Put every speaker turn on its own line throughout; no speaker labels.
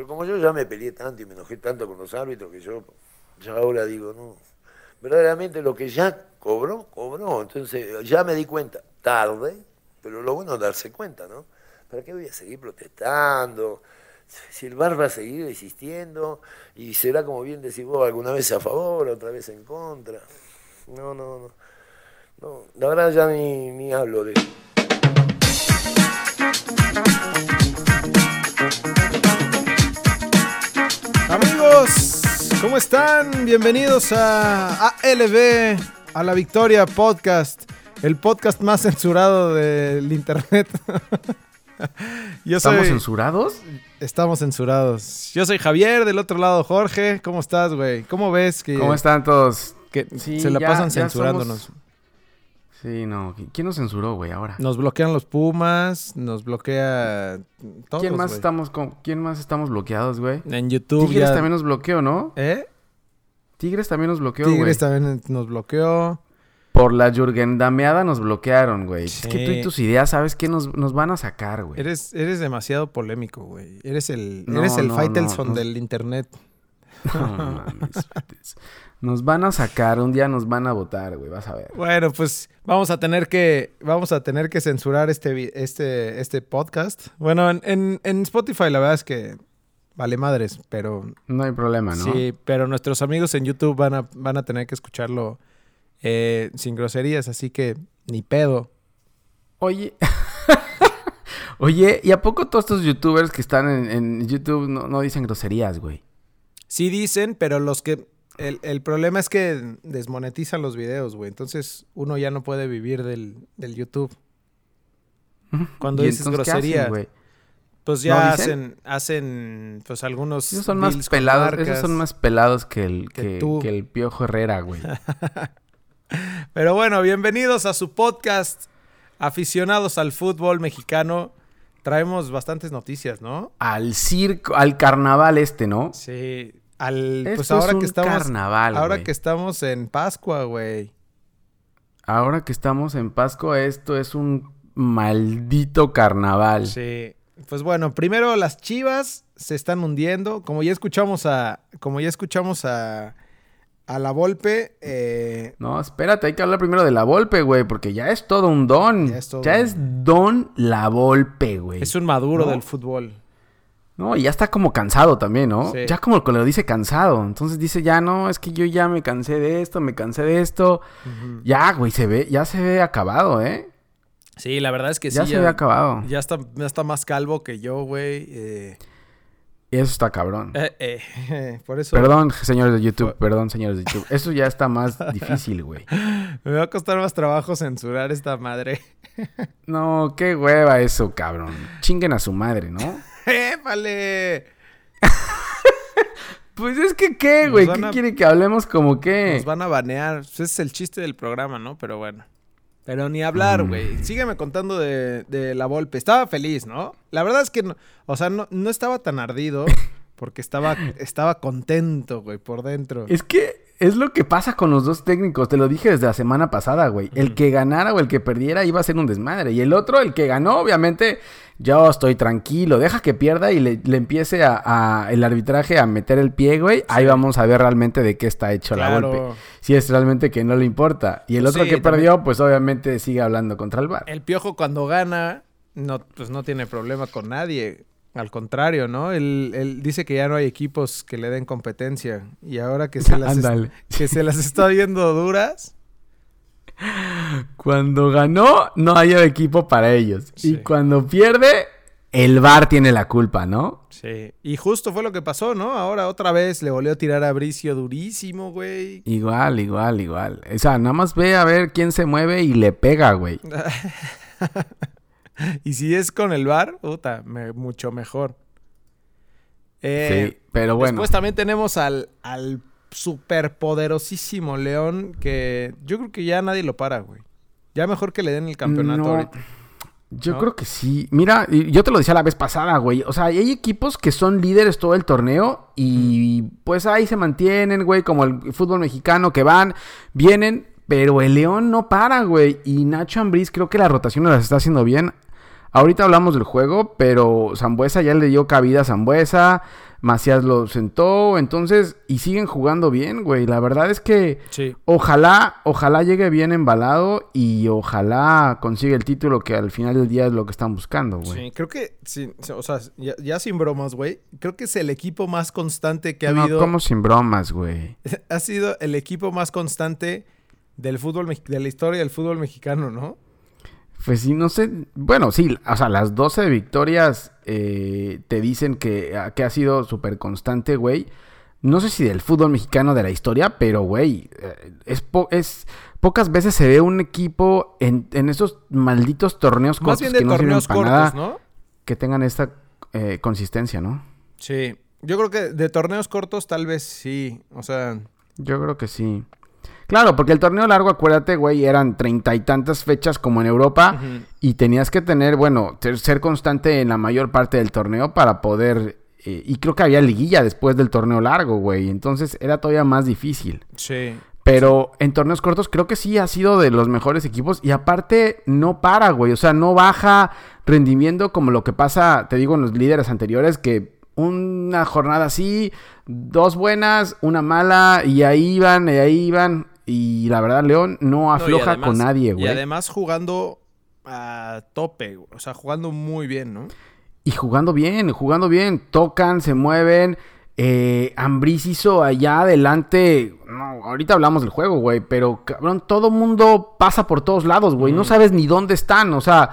Pero como yo ya me peleé tanto y me enojé tanto con los árbitros que yo ya ahora digo, no, verdaderamente lo que ya cobró, cobró. Entonces ya me di cuenta, tarde, pero lo bueno es darse cuenta, ¿no? ¿Para qué voy a seguir protestando? Si el bar va a seguir existiendo y será como bien decís vos, alguna vez a favor, otra vez en contra. No, no, no. la verdad ya ni, ni hablo de eso.
Amigos, ¿cómo están? Bienvenidos a ALB, a la Victoria Podcast, el podcast más censurado del internet.
Yo ¿Estamos censurados?
Estamos censurados. Yo soy Javier, del otro lado Jorge. ¿Cómo estás, güey? ¿Cómo ves que
¿Cómo están todos?
Que se la pasan censurándonos.
Sí, no. ¿Quién nos censuró, güey, ahora?
Nos bloquean los Pumas, nos bloquea todos,
¿Quién más estamos ¿Quién más estamos bloqueados, güey?
En YouTube
Tigres también nos bloqueó, ¿no?
¿Eh?
Tigres también nos bloqueó, güey.
Tigres también nos bloqueó.
Por la Dameada nos bloquearon, güey. Es que tú y tus ideas, ¿sabes qué? Nos, nos van a sacar, güey.
Eres, eres demasiado polémico, güey. Eres el, eres el Faitelson del internet. No,
Nos van a sacar, un día nos van a votar, güey, vas a ver.
Bueno, pues vamos a tener que, vamos a tener que censurar este, este, este podcast. Bueno, en, en, Spotify la verdad es que vale madres, pero...
No hay problema, ¿no?
Sí, pero nuestros amigos en YouTube van a, van a tener que escucharlo eh, sin groserías, así que ni pedo.
Oye... Oye, ¿y a poco todos estos youtubers que están en, en YouTube no, no dicen groserías, güey?
Sí dicen, pero los que el, problema es que desmonetizan los videos, güey. Entonces uno ya no puede vivir del, YouTube. Cuando dices grosería, güey. Pues ya hacen, hacen, pues algunos.
Esos son más pelados, esos son más pelados que el, que, que el Piojo Herrera, güey.
Pero bueno, bienvenidos a su podcast, aficionados al fútbol mexicano. Traemos bastantes noticias, ¿no?
Al circo, al carnaval este, ¿no?
Sí, al pues ahora que estamos carnaval, ahora que estamos en Pascua, güey.
Ahora que estamos en Pascua, esto es un maldito carnaval.
Sí. Pues bueno, primero las Chivas se están hundiendo, como ya escuchamos a como ya escuchamos a a la Volpe. Eh...
No, espérate, hay que hablar primero de la Volpe, güey, porque ya es todo un don. Ya es, todo ya es don la Volpe, güey.
Es un maduro del fútbol.
No, y ya está como cansado también, ¿no? Ya como lo dice cansado. Entonces dice, ya no, es que yo ya me cansé de esto, me cansé de esto. Ya, güey, se ve, ya se ve acabado, ¿eh?
Sí, la verdad es que
sí. Ya se ve acabado.
Ya está, ya está más calvo que yo, güey. Eh...
Y eso está cabrón.
Eh, eh, por eso.
Perdón, señores de YouTube, perdón, señores de YouTube. Eso ya está más difícil, güey.
Me va a costar más trabajo censurar esta madre.
no, qué hueva eso, cabrón. Chinguen a su madre, ¿no?
¡Épale!
pues es que, ¿qué, güey? ¿Qué quiere que hablemos como qué?
Nos van a banear. Ese es el chiste del programa, ¿no? Pero bueno. Pero ni hablar, mm. güey. Sígueme contando de, de, la Volpe. Estaba feliz, ¿no? La verdad es que, no, o sea, no, no estaba tan ardido porque estaba, estaba contento, güey, por dentro.
Es que es lo que pasa con los dos técnicos. Te lo dije desde la semana pasada, güey. El que ganara o el que perdiera iba a ser un desmadre. Y el otro, el que ganó, obviamente, yo estoy tranquilo, deja que pierda y le, empiece a, el arbitraje a meter el pie, güey. Ahí vamos a ver realmente de qué está hecho la golpe. Si es realmente que no le importa. Y el otro que perdió, pues obviamente sigue hablando contra el bar.
El piojo cuando gana, no, pues no tiene problema con nadie. Al contrario, ¿no? Él, dice que ya no hay equipos que le den competencia. Y ahora que se las, que se las está viendo duras
cuando ganó, no hay equipo para ellos. Y cuando pierde, el VAR tiene la culpa, ¿no?
Sí. Y justo fue lo que pasó, ¿no? Ahora otra vez le volvió a tirar a Bricio durísimo, güey.
Igual, igual, igual. O sea, nada más ve a ver quién se mueve y le pega, güey.
y si es con el VAR, puta, mucho mejor.
Eh, sí, pero bueno.
Después también tenemos al, al superpoderosísimo León que yo creo que ya nadie lo para, güey. Ya mejor que le den el campeonato
Yo creo que sí. Mira, yo te lo decía la vez pasada, güey. O sea, hay equipos que son líderes todo el torneo y pues ahí se mantienen, güey, como el fútbol mexicano que van, vienen, pero el León no para, güey. Y Nacho Ambriz creo que la rotación las está haciendo bien. Ahorita hablamos del juego, pero Zambuesa ya le dio cabida a Zambuesa. Macías lo sentó, entonces, y siguen jugando bien, güey. La verdad es que ojalá, ojalá llegue bien embalado y ojalá consiga el título que al final del día es lo que están buscando, güey.
Sí, creo que, sí, o sea, ya, sin bromas, güey, creo que es el equipo más constante que ha no, habido.
¿Cómo sin bromas, güey?
ha sido el equipo más constante del fútbol, de la historia del fútbol mexicano, ¿no?
Pues sí, no sé. Bueno, sí, o sea, las 12 victorias eh, te dicen que, ah, que ha sido súper constante, güey. No sé si del fútbol mexicano de la historia, pero, güey, eh, es, es pocas veces se ve un equipo en, esos malditos torneos
cortos que no torneos cortos, ¿no?
que tengan esta eh, consistencia, ¿no?
Sí, yo creo que de torneos cortos tal vez sí, o sea...
Yo creo que sí. Claro, porque el torneo largo, acuérdate, güey, eran treinta y tantas fechas como en Europa y tenías que tener, bueno, ser constante en la mayor parte del torneo para poder... Eh, y creo que había liguilla después del torneo largo, güey. Entonces era todavía más difícil.
Sí.
Pero en torneos cortos creo que sí ha sido de los mejores equipos. Y aparte, no para, güey. O sea, no baja rendimiento como lo que pasa, te digo, en los líderes anteriores, que una jornada así, dos buenas, una mala, y ahí iban, y ahí iban. Y la verdad, León no afloja con nadie, güey.
Y además jugando a tope, o sea, jugando muy bien, ¿no?
Y jugando bien, jugando bien. Tocan, se mueven. Eh, Ambris hizo allá adelante. No, ahorita hablamos del juego, güey. Pero cabrón, todo mundo pasa por todos lados, güey. No sabes ni dónde están. O sea,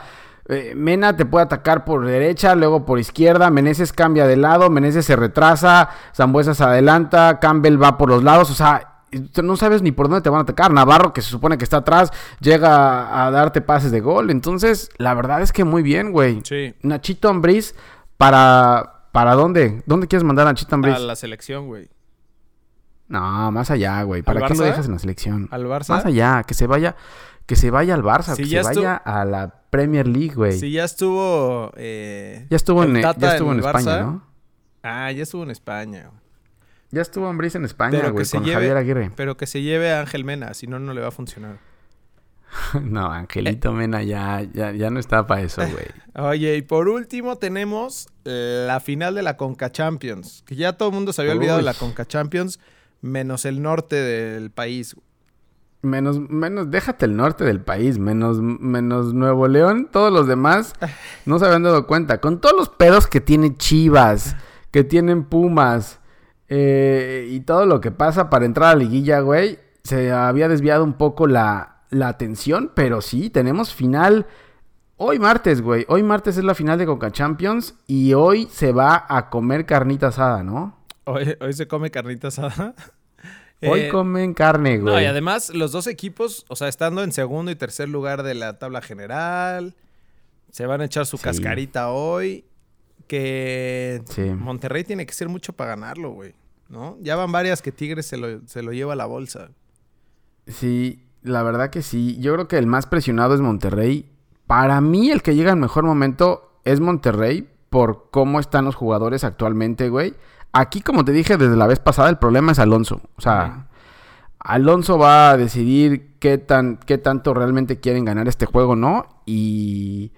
eh, Mena te puede atacar por derecha, luego por izquierda. Meneses cambia de lado. Meneses se retrasa. Zambuesa se adelanta. Campbell va por los lados. O sea, no sabes ni por dónde te van a atacar. Navarro, que se supone que está atrás, llega a darte pases de gol. Entonces, la verdad es que muy bien, güey.
Sí.
Nachito Ambriz, ¿para, ¿para dónde? ¿Dónde quieres mandar a Nachito Ambriz? A
la selección, güey.
No, más allá, güey. ¿Para qué lo dejas en la selección?
¿Al Barça?
Más allá, que se vaya, que se vaya al Barça, que se vaya a la Premier League, güey.
Sí, ya estuvo. Eh,
ya estuvo en, ya estuvo en, España, ¿no?
Ah, ya estuvo en España, güey.
Ya estuvo Ambris en España, güey, con Javier Aguirre.
Pero que se lleve a Ángel Mena, si no, no le va a funcionar.
no, Angelito Mena ya, ya, ya no está para eso, güey.
Oye, y por último tenemos la final de la Conca Champions. Que ya todo el mundo se había olvidado de la Conca Champions, menos el norte del país.
Menos, menos, déjate el norte del país, menos, menos Nuevo León, todos los demás no se habían dado cuenta. Con todos los pedos que tiene Chivas, que tienen Pumas, eh, y todo lo que pasa para entrar a la liguilla, güey, se había desviado un poco la, la atención, pero sí, tenemos final hoy martes, güey. Hoy martes es la final de Coca Champions y hoy se va a comer carnita asada, ¿no?
Hoy, hoy se come carnita asada.
Hoy eh, comen carne, güey.
No, y además los dos equipos, o sea, estando en segundo y tercer lugar de la tabla general, se van a echar su cascarita hoy que Monterrey tiene que ser mucho para ganarlo, güey. ¿No? Ya van varias que Tigres se lo, se lo lleva a la bolsa.
Sí, la verdad que sí. Yo creo que el más presionado es Monterrey. Para mí, el que llega en mejor momento es Monterrey por cómo están los jugadores actualmente, güey. Aquí, como te dije desde la vez pasada, el problema es Alonso. O sea, Alonso va a decidir qué, tan, qué tanto realmente quieren ganar este juego, ¿no? Y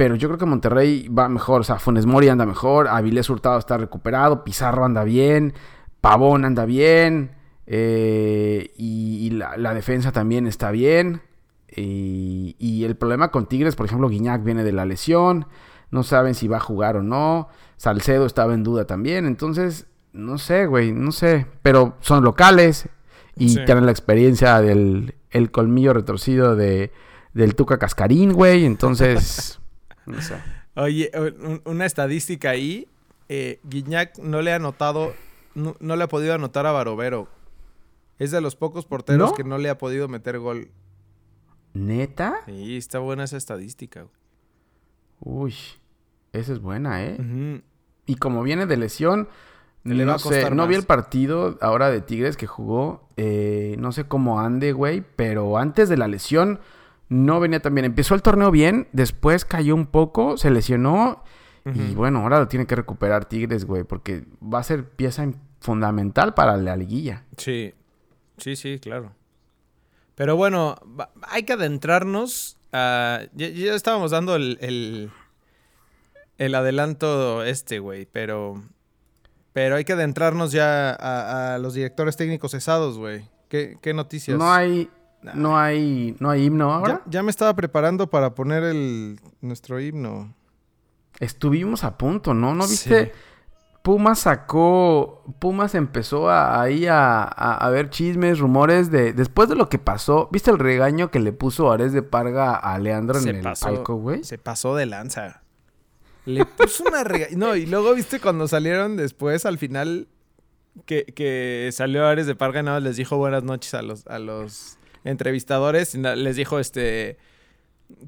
pero yo creo que Monterrey va mejor. O sea, Funes Mori anda mejor. Avilés Hurtado está recuperado. Pizarro anda bien. Pavón anda bien. Eh, y, la, defensa también está bien. Y, el problema con Tigres, por ejemplo, Guiñac viene de la lesión. No saben si va a jugar o no. Salcedo estaba en duda también. Entonces, no sé, güey, no sé. Pero son locales y tienen la experiencia del el colmillo retorcido de, del Tuca Cascarín, güey. Entonces,
Oye, una estadística ahí. Eh, Guiñac no le ha anotado, no, le ha podido anotar a Barovero. Es de los pocos porteros que no le ha podido meter gol.
¿Neta?
Sí, está buena esa estadística.
Uy, esa es buena, ¿eh? Y como viene de lesión, no sé, no vi el partido ahora de Tigres que jugó. Eh, no sé cómo ande, güey, pero antes de la lesión no venía tan bien. Empezó el torneo bien, después cayó un poco, se lesionó. Y bueno, ahora lo tiene que recuperar Tigres, güey, porque va a ser pieza fundamental para la liguilla.
Sí, sí, sí, claro. Pero bueno, hay que adentrarnos a... Ya, estábamos dando el, el, el adelanto este, güey, pero Pero hay que adentrarnos ya a, los directores técnicos cesados, güey. ¿Qué, noticias?
No hay, no hay, no hay himno ahora.
Ya, me estaba preparando para poner el nuestro himno.
Estuvimos a punto, ¿no? ¿No viste? Pumas sacó, Pumas empezó ahí a, ver chismes, rumores de, después de lo que pasó, ¿viste el regaño que le puso Ares de Parga a Leandro en el palco, güey?
Se pasó de lanza. Le puso una regaña. No, y luego viste cuando salieron después, al final, que, que salió Ares de Parga y nada les dijo buenas noches a los, a los entrevistadores. Les dijo, este,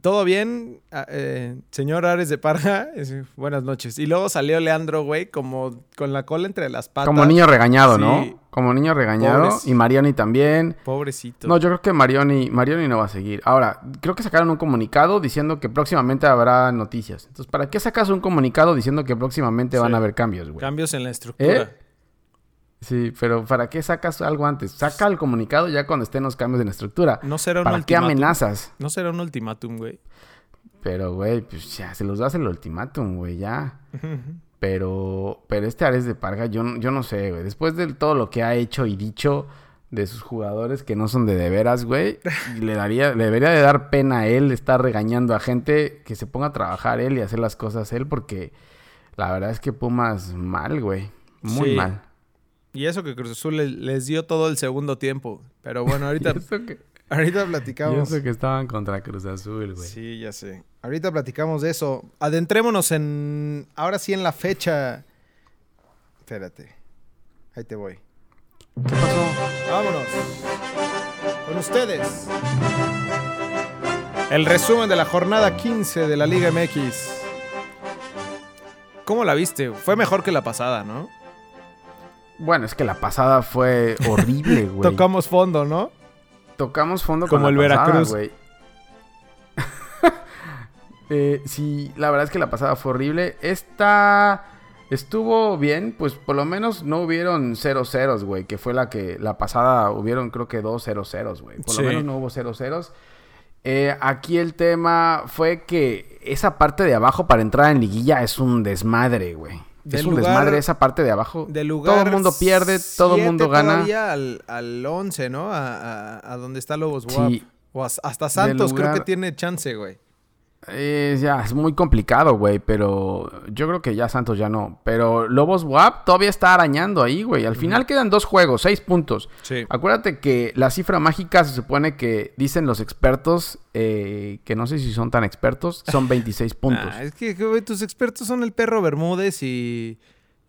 todo bien, ah, eh, señor Ares de Parga, buenas noches. Y luego salió Leandro, güey, como con la cola entre las patas.
Como niño regañado, ¿no? Como niño regañado. Y Marioni también.
Pobrecito.
No, yo creo que Marioni, Marioni no va a seguir. Ahora, creo que sacaron un comunicado diciendo que próximamente habrá noticias. Entonces, ¿para qué sacas un comunicado diciendo que próximamente van a haber cambios, güey?
Cambios en la estructura. ¿Eh?
Sí, pero ¿para qué sacas algo antes? Saca el comunicado ya cuando estén los cambios en la estructura. No será un ¿Para qué amenazas?
No será un ultimátum, güey.
Pero, güey, pues ya, se los das el ultimátum, güey, ya. pero, pero este Ares de Parga, yo, yo no sé, güey. Después de todo lo que ha hecho y dicho de sus jugadores que no son de de veras, güey, le daría, le debería de dar pena a él estar regañando a gente que se ponga a trabajar él y hacer las cosas él, porque la verdad es que Pumas mal, güey. Muy mal.
Y eso que Cruz Azul les, dio todo el segundo tiempo. Pero bueno, ahorita, ahorita platicamos.
Y eso que estaban contra Cruz Azul, güey.
Sí, ya sé. Ahorita platicamos de eso. Adentrémonos en. Ahora sí en la fecha. Espérate. Ahí te voy. ¿Qué pasó? Vámonos. Con ustedes. El resumen de la jornada 15 de la Liga MX. ¿Cómo la viste? Fue mejor que la pasada, ¿no?
Bueno, es que la pasada fue horrible, güey.
Tocamos fondo, ¿no?
Tocamos fondo como el Veracruz, güey. eh, sí, la verdad es que la pasada fue horrible. Esta estuvo bien, pues por lo menos no hubieron 0 ceros, güey, que fue la que la pasada hubieron creo que dos 0 ceros, güey. Por lo menos no hubo 0 ceros. Eh, aquí el tema fue que esa parte de abajo para entrar en liguilla es un desmadre, güey es un desmadre esa parte de abajo. todo el mundo pierde, todo el mundo gana.
Todavía al, al 11, ¿no? A, a, donde está Lobos WAP. O hasta Santos creo que tiene chance, güey.
Eh, ya, es muy complicado, güey, pero yo creo que ya Santos ya no. Pero Lobos WAP todavía está arañando ahí, güey. Al final quedan dos juegos, seis puntos. Sí. Acuérdate que la cifra mágica se supone que dicen los expertos, eh, que no sé si son tan expertos, son 26 puntos.
es que, güey, tus expertos son el perro Bermúdez y.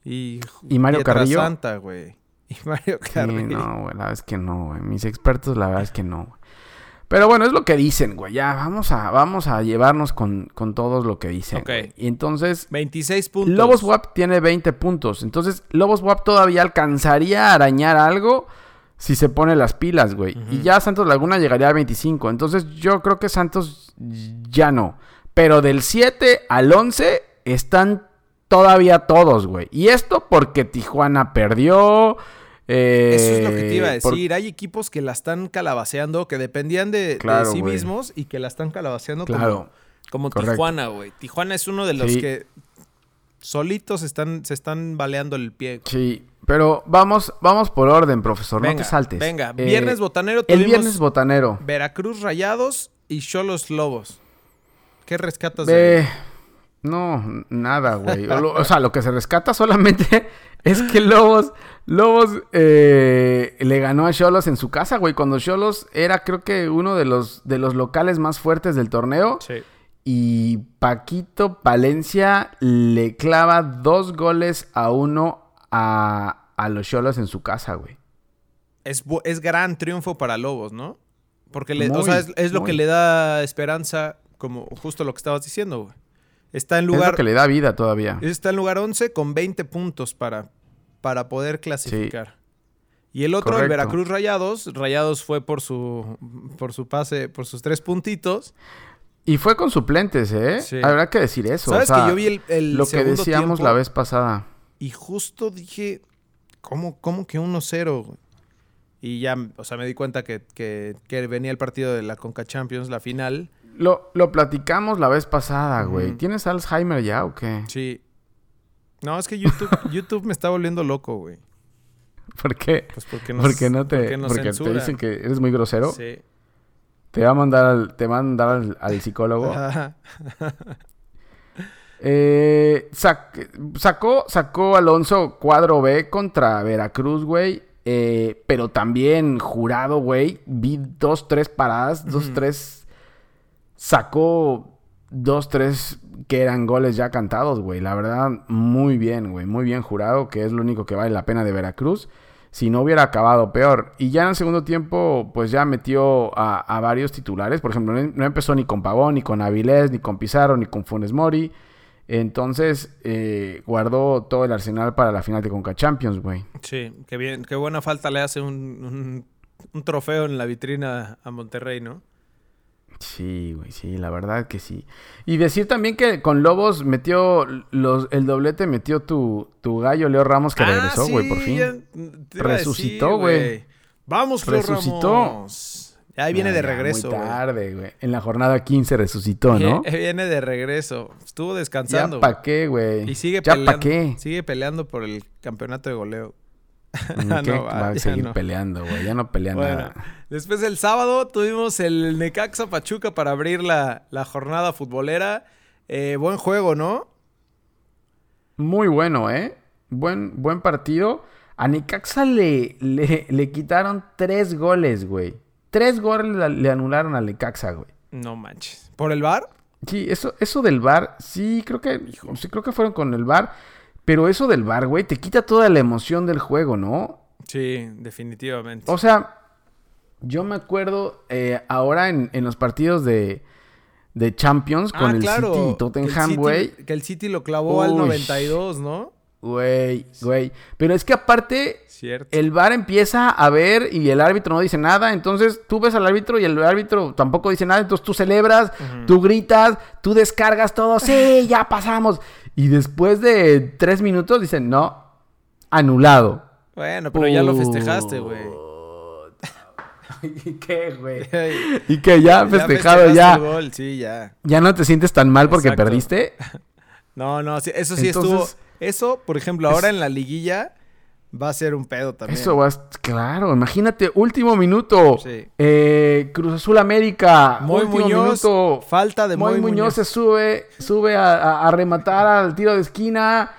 Y, y Mario Carrillo.
Santa, güey. Y Mario Carrillo.
no, güey, la verdad es que no, güey. Mis expertos, la verdad es que no, güey. Pero bueno, es lo que dicen, güey. Ya, vamos a, vamos a llevarnos con, con todo lo que dicen. Ok. Y entonces...
26 puntos.
Lobos WAP tiene 20 puntos. Entonces, Lobos WAP todavía alcanzaría a arañar algo si se pone las pilas, güey. Y ya Santos Laguna llegaría a 25. Entonces, yo creo que Santos ya no. Pero del 7 al 11 están todavía todos, güey. Y esto porque Tijuana perdió...
Eso es lo que te iba a eh, decir. Hay equipos que la están calabaceando, que dependían de, sí mismos y que la están calabaceando como, como Tijuana, güey. Tijuana es uno de los que solitos están, se están baleando el pie.
Sí, pero vamos, vamos por orden, profesor. no te saltes.
Venga, eh, viernes botanero.
El viernes botanero.
Veracruz Rayados y Cholos Lobos. ¿Qué rescatas de
No, nada, güey. o, sea, lo que se rescata solamente es que Lobos, Lobos eh, le ganó a Cholos en su casa, güey. Cuando Cholos era, creo que, uno de los, de los locales más fuertes del torneo. Sí. Y Paquito Palencia le clava dos goles a uno a, a los Cholos en su casa, güey.
Es, es, gran triunfo para Lobos, ¿no? Porque le, o sea, es, lo que le da esperanza, como justo lo que estabas diciendo, güey. Está en lugar.
Es que le da vida todavía.
Está en lugar 11 con 20 puntos para, para poder clasificar. Y el otro, el Veracruz Rayados. Rayados fue por su, por su pase, por sus tres puntitos.
Y fue con suplentes, ¿eh? Sí. Habrá que decir eso.
¿Sabes que yo vi el,
Lo que decíamos la vez pasada.
Y justo dije, ¿cómo, cómo que 1-0? Y ya, o sea, me di cuenta que, que, que venía el partido de la Conca Champions, la final.
Lo, lo platicamos la vez pasada, güey. ¿Tienes Alzheimer ya o qué?
Sí. No, es que YouTube, YouTube me está volviendo loco, güey.
¿Por qué?
Pues porque,
porque no te, porque, te dicen que eres muy grosero. Sí. Te va a mandar al, te va a mandar al, psicólogo. eh, sacó, sacó Alonso cuadro B contra Veracruz, güey. Eh, pero también jurado, güey. Vi dos, tres paradas, dos, tres. Sacó dos, tres que eran goles ya cantados, güey. La verdad, muy bien, güey. Muy bien jurado, que es lo único que vale la pena de Veracruz. Si no hubiera acabado peor. Y ya en el segundo tiempo, pues ya metió a, varios titulares. Por ejemplo, no empezó ni con Pavón, ni con Avilés, ni con Pizarro, ni con Funes Mori. Entonces, eh, guardó todo el arsenal para la final de Conca Champions, güey.
Sí, qué bien, qué buena falta le hace un, un trofeo en la vitrina a Monterrey, ¿no?
Sí, güey, sí, la verdad que sí. Y decir también que con Lobos metió los, el doblete, metió tu, tu gallo Leo Ramos que ah, regresó, güey, por fin. Resucitó, güey.
Vamos, Leo resucitó. Ahí viene de regreso.
Muy tarde, güey. En la jornada 15 resucitó, ¿no?
Viene de regreso. Estuvo descansando.
¿Ya pa' qué, güey?
Y sigue ¿Ya peleando. qué? Sigue peleando por el campeonato de goleo.
no, va, a seguir peleando, güey. Ya no pelea nada.
Después del sábado tuvimos el Necaxa Pachuca para abrir la, jornada futbolera. Eh, buen juego, ¿no?
Muy bueno, ¿eh? Buen, buen partido. A Necaxa le, le, quitaron tres goles, güey. Tres goles le, anularon a Necaxa, güey.
No manches. ¿Por el bar?
Sí, eso, eso del bar, sí, creo que, sí, creo que fueron con el bar. Pero eso del bar, güey, te quita toda la emoción del juego, ¿no?
Sí, definitivamente.
O sea, yo me acuerdo eh, ahora en, los partidos de, de Champions con ah, el City y Tottenham, güey.
Que el City lo clavó al 92, ¿no?
Güey, güey. Pero es que aparte, el VAR empieza a ver y el árbitro no dice nada. Entonces tú ves al árbitro y el árbitro tampoco dice nada. Entonces tú celebras, tú gritas, tú descargas todo. Sí, ya pasamos. Y después de tres minutos dicen, no, anulado.
Bueno, pero ya lo festejaste, güey.
¿Y qué, güey? ¿Y que ya festejado ya?
Sí, ya.
¿Ya no te sientes tan mal porque perdiste?
No, no, eso sí estuvo... Eso, por ejemplo, ahora en la liguilla va a ser un pedo también.
Eso va, claro, imagínate, último minuto. Sí. Eh, Cruz Azul América, muy Muñoz,
falta de
Muy, Muñoz, se sube, sube a, rematar al tiro de esquina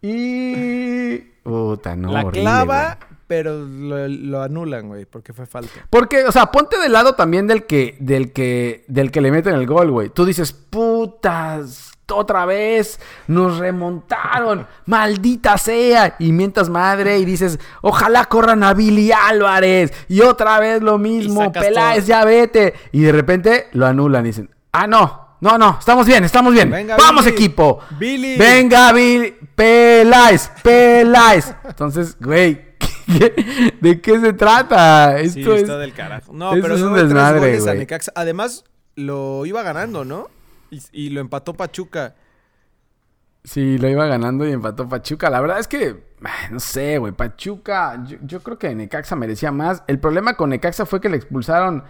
y puta, no,
La clava, pero lo, anulan, güey, porque fue falta.
Porque, o sea, ponte del lado también del que del que del que le meten el gol, güey. Tú dices, "Putas, otra vez nos remontaron, maldita sea. Y mientras madre y dices, ojalá corran a Billy Álvarez. Y otra vez lo mismo, Peláez, ya vete. Y de repente lo anulan y dicen, ah, no, no, no, estamos bien, estamos bien. Vamos equipo.
Billy.
Venga, Billy. Peláez, Peláez. Entonces, güey, ¿de qué se trata?
Esto sí, está del carajo. No, pero es un desmadre, güey. Además, lo iba ganando, ¿no? Y, lo empató Pachuca.
Sí, lo iba ganando y empató Pachuca. La verdad es que, no sé, güey, Pachuca, yo, creo que Necaxa merecía más. El problema con Necaxa fue que le expulsaron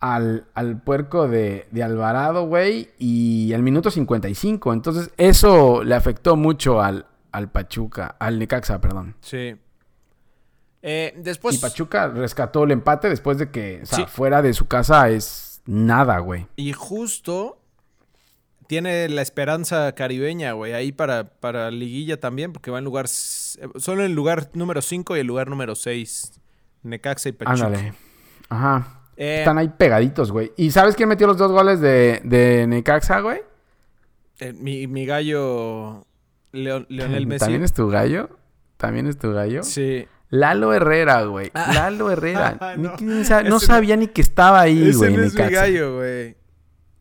al, al puerco de, Alvarado, güey, y al minuto 55. Entonces, eso le afectó mucho al, al Pachuca, al Necaxa, perdón.
Sí. Eh, después...
Y Pachuca rescató el empate después de que, o sea, fuera de su casa es nada, güey.
Y justo tiene la esperanza caribeña, güey, ahí para, para liguilla también, porque va en lugar. Solo en el lugar número 5 y el lugar número 6. Necaxa y Pachuca. Ándale.
Ajá. Eh, Están ahí pegaditos, güey. ¿Y sabes quién metió los dos goles de, de Necaxa, güey?
Eh, mi, mi, gallo. Leonel Messi.
¿También es tu gallo? ¿También es tu gallo?
Sí.
Lalo Herrera, güey. Ah. Lalo Herrera. no. sabía ni que estaba ahí, güey.
Ese no es mi gallo, güey.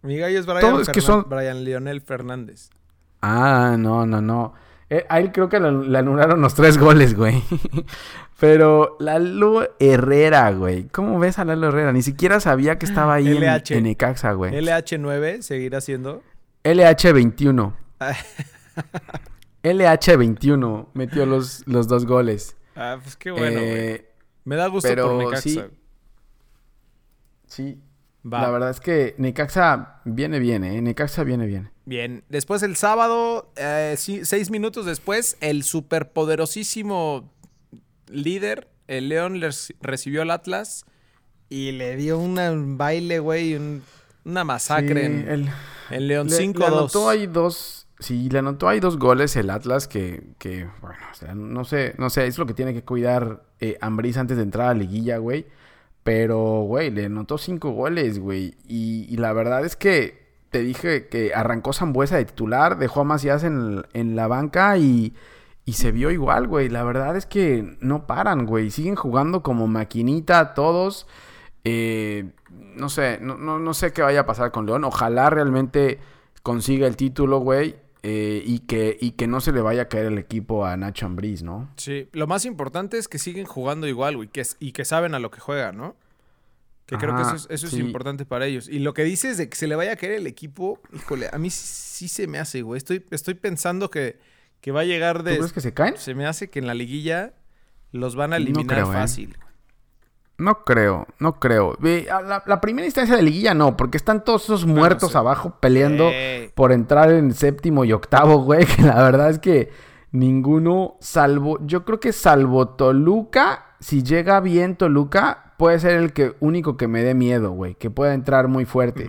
Mi gallo es Brian, que son... Brian Leonel Fernández.
Ah, no, no, no. Eh, a él creo que le, anularon los tres goles, güey. Pero Lalo Herrera, güey. ¿Cómo ves a Lalo Herrera? Ni siquiera sabía que estaba ahí en, en Ecaxa, güey.
LH9 seguirá siendo.
LH21. LH21 metió los, los dos goles.
Ah, pues qué bueno, güey. Eh, Me da gusto por Necaxa.
sí, La verdad es que Necaxa viene bien, ¿eh? Necaxa viene bien.
Bien. Después el sábado, eh, seis minutos después, el superpoderosísimo líder, el León, recibió al Atlas y le dio un baile, güey, una masacre en el, León 5-2.
hay dos Sí, le anotó hay dos goles el Atlas que, que bueno, o sea, no sé, no sé, es lo que tiene que cuidar eh, Ambris antes de entrar a la liguilla, güey. Pero, güey, le anotó cinco goles, güey. Y, la verdad es que te dije que arrancó Zambuesa de titular, dejó a Macías en, en la banca y, y se vio igual, güey. La verdad es que no paran, güey. Siguen jugando como maquinita todos. Eh, no sé, no, no, no sé qué vaya a pasar con León. Ojalá realmente consiga el título, güey. Eh, y, que, y que no se le vaya a caer el equipo a Nacho Ambriz, ¿no?
Sí, lo más importante es que siguen jugando igual, güey, que, y que saben a lo que juegan, ¿no? Que creo que eso, es, importante para ellos. Y lo que dices de que se le vaya a caer el equipo, híjole, a mí sí, se me hace, güey. Estoy, estoy pensando que, que va a llegar de...
¿Tú crees que se caen?
Se me hace que en la liguilla los van a eliminar ¿eh? fácil.
No creo, no creo. La, primera instancia de liguilla no, porque están todos esos muertos abajo peleando por entrar en séptimo y octavo, güey. Que la verdad es que ninguno, salvo, yo creo que salvo Toluca, si llega bien Toluca, puede ser el que único que me dé miedo, güey, que pueda entrar muy fuerte.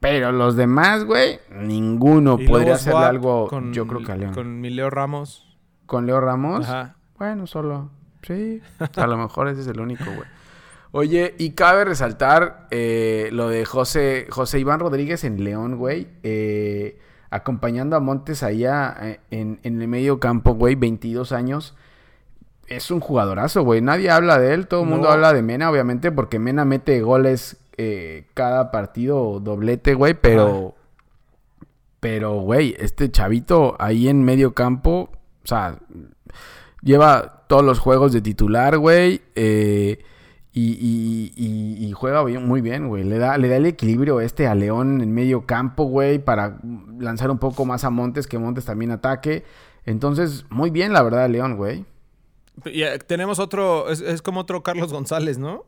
Pero los demás, güey, ninguno podría hacerle algo, yo creo que a León.
Con mi Leo Ramos.
¿Con Leo Ramos? Ajá. Bueno, solo. Sí, a lo mejor ese es el único, güey. Oye, y cabe resaltar eh, lo de José, José Iván Rodríguez en León, güey. Eh, acompañando a Montes allá eh, en, el medio campo, güey, 22 años. Es un jugadorazo, güey. Nadie habla de él. Todo el mundo habla de Mena, obviamente, porque Mena mete goles cada partido doblete, güey. Pero, pero, güey, este chavito ahí en medio campo, o sea, lleva todos los juegos de titular, güey. Eh y, juega muy bien, güey. Le da, le da el equilibrio este a León en medio campo, güey, para lanzar un poco más a Montes, que Montes también ataque. Entonces, muy bien, la verdad, León, güey.
Y eh, tenemos otro, es, como otro Carlos González, ¿no?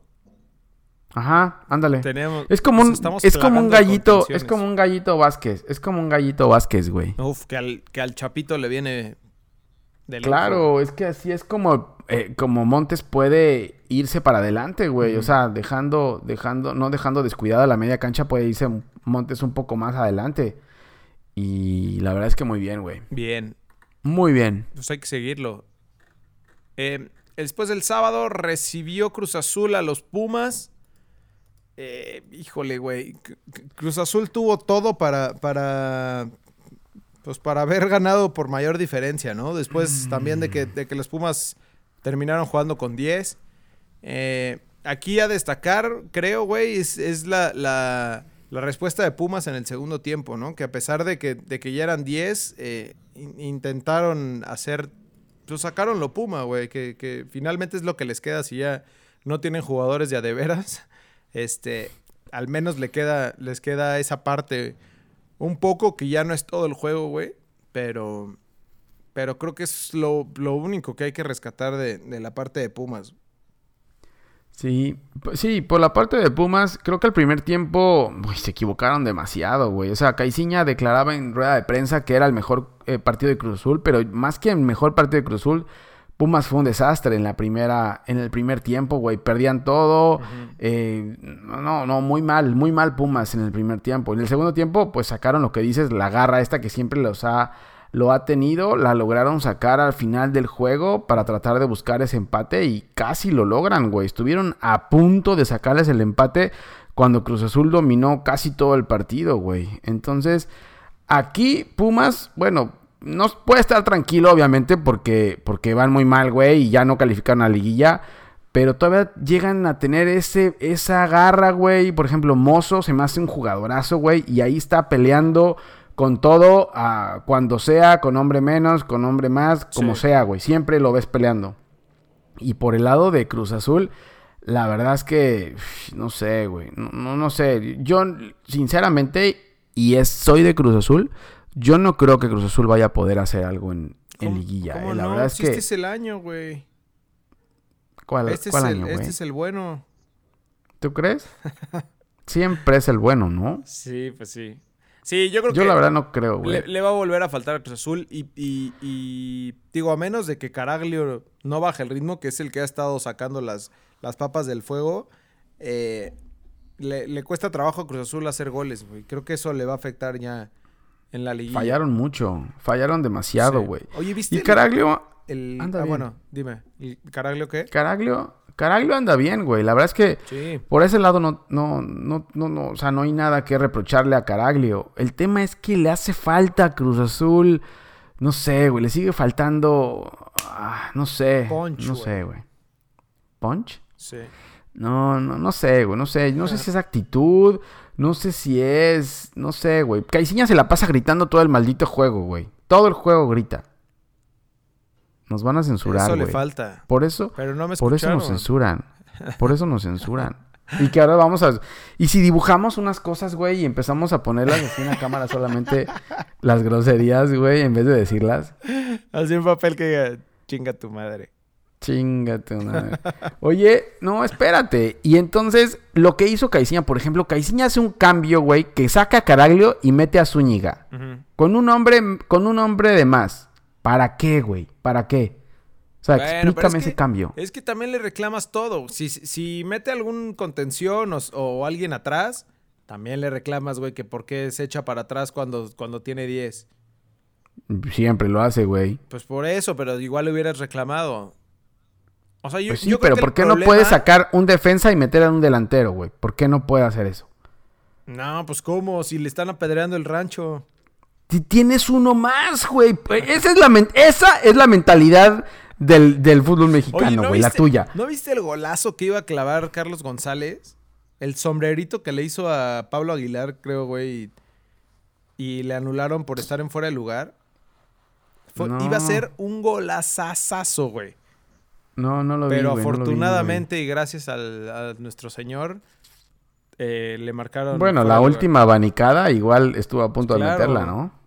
Ajá, ándale. Tenemos, es como un, es como un gallito, es como un gallito Vázquez, es como un gallito Vázquez, güey.
Uf, que al, que al Chapito le viene
claro, es que así es como, eh, como Montes puede irse para adelante, güey. O sea, dejando, dejando, no dejando descuidada la media cancha, puede irse Montes un poco más adelante. Y la verdad es que muy bien, güey.
Bien.
Muy bien.
Pues hay que seguirlo. Eh, después del sábado recibió Cruz Azul a los Pumas. Eh, híjole, güey. Cruz Azul tuvo todo para, para pues para haber ganado por mayor diferencia, ¿no? Después también de que, de que los Pumas terminaron jugando con 10. Eh, aquí a destacar, creo, güey, es, la, la, respuesta de Pumas en el segundo tiempo, ¿no? Que a pesar de que, de que ya eran 10, eh, intentaron hacer, pues sacaron lo Puma, güey, que, que, finalmente es lo que les queda si ya no tienen jugadores de a de veras. Este, al menos le queda, les queda esa parte un poco, que ya no es todo el juego, güey. Pero, pero creo que es lo, único que hay que rescatar de, la parte de Pumas.
Sí, sí, por la parte de Pumas, creo que el primer tiempo se equivocaron demasiado, güey. O sea, Caiciña declaraba en rueda de prensa que era el mejor eh, partido de Cruz Azul, pero más que el mejor partido de Cruz Azul, Pumas fue un desastre en la primera, en el primer tiempo, güey. Perdían todo. Eh, no, no, muy mal, muy mal Pumas en el primer tiempo. En el segundo tiempo, pues sacaron lo que dices, la garra esta que siempre los ha, lo ha tenido. La lograron sacar al final del juego para tratar de buscar ese empate y casi lo logran, güey. Estuvieron a punto de sacarles el empate cuando Cruz Azul dominó casi todo el partido, güey. Entonces, aquí Pumas, bueno, no puede estar tranquilo, obviamente, porque, porque van muy mal, güey, y ya no calificaron a la liguilla. Pero todavía llegan a tener ese, esa garra, güey. Por ejemplo, Mozo se me hace un jugadorazo, güey. Y ahí está peleando con todo, a, cuando sea, con hombre menos, con hombre más, como sea, güey. Siempre lo ves peleando. Y por el lado de Cruz Azul, la verdad es que, no sé, güey. No, no, no sé. Yo, sinceramente, y es, soy de Cruz Azul, yo no creo que Cruz Azul vaya a poder hacer algo en, liguilla. Eh. La verdad es que.
Este es el año, güey.
¿Cuál,
este
¿cuál
es
año,
el, Este es el bueno.
¿Tú crees? siempre es el bueno, ¿no?
Sí, pues sí. Sí, yo creo
que. Yo la verdad no creo, güey.
Le, va a volver a faltar a Cruz Azul y, y, digo, a menos de que Caraglio no baje el ritmo, que es el que ha estado sacando las, las papas del fuego, eh, le, cuesta trabajo a Cruz Azul hacer goles, güey. Creo que eso le va a afectar ya en la liga.
Fallaron mucho, fallaron demasiado, güey.
Oye, ¿viste?
Y Caraglio...
El, ah, bueno, dime. ¿Y Caraglio qué?
Caraglio Caraglio anda bien, güey. La verdad es que por ese lado no, no, no, no, no, o sea, no hay nada que reprocharle a Caraglio. El tema es que le hace falta a Cruz Azul. No sé, güey. Le sigue faltando. Ah, no sé. Punch, no sé, güey. ¿Punch?
Sí.
No, no, no sé, güey. No sé. No sé si es actitud. No sé si es. No sé, güey. Caiciña se la pasa gritando todo el maldito juego, güey. Todo el juego grita. Nos van a censurar, Eso le
falta.
Por eso,
Pero no me
por eso nos censuran. Por eso nos censuran. Y que ahora vamos a... Y si dibujamos unas cosas, güey, y empezamos a ponerlas así en la cámara solamente las groserías, güey, en vez de decirlas.
Así un papel que chinga tu madre.
Chinga tu madre. Oye, no, espérate. Y entonces, lo que hizo Caiciña, por ejemplo, Caiciña hace un cambio, güey, que saca a Caraglio y mete a Zúñiga. Con un hombre, con un hombre de más. ¿Para qué, güey? ¿Para qué? O sea, explícame ese cambio.
Es que también le reclamas todo. Si, si mete algún contención o, alguien atrás, también le reclamas, güey, que por qué se echa para atrás cuando, cuando tiene 10.
Siempre lo hace, güey.
Pues por eso, pero igual le hubieras reclamado.
O sea, yo, pues sí, pero ¿por qué no puede sacar un defensa y meter a un delantero, güey? ¿Por qué no puede hacer eso?
No, pues cómo, si le están apedreando el rancho
tienes uno más, güey. Esa es la, esa es la mentalidad del, fútbol mexicano, güey, la tuya.
¿No viste el golazo que iba a clavar Carlos González? El sombrerito que le hizo a Pablo Aguilar, creo, güey. Y le anularon por estar en fuera de lugar. Iba a ser un golazazazo, güey.
No, no lo vi.
Pero afortunadamente y gracias al, a nuestro señor, eh, le marcaron.
Bueno, la última abanicada igual estuvo a punto de meterla, ¿no?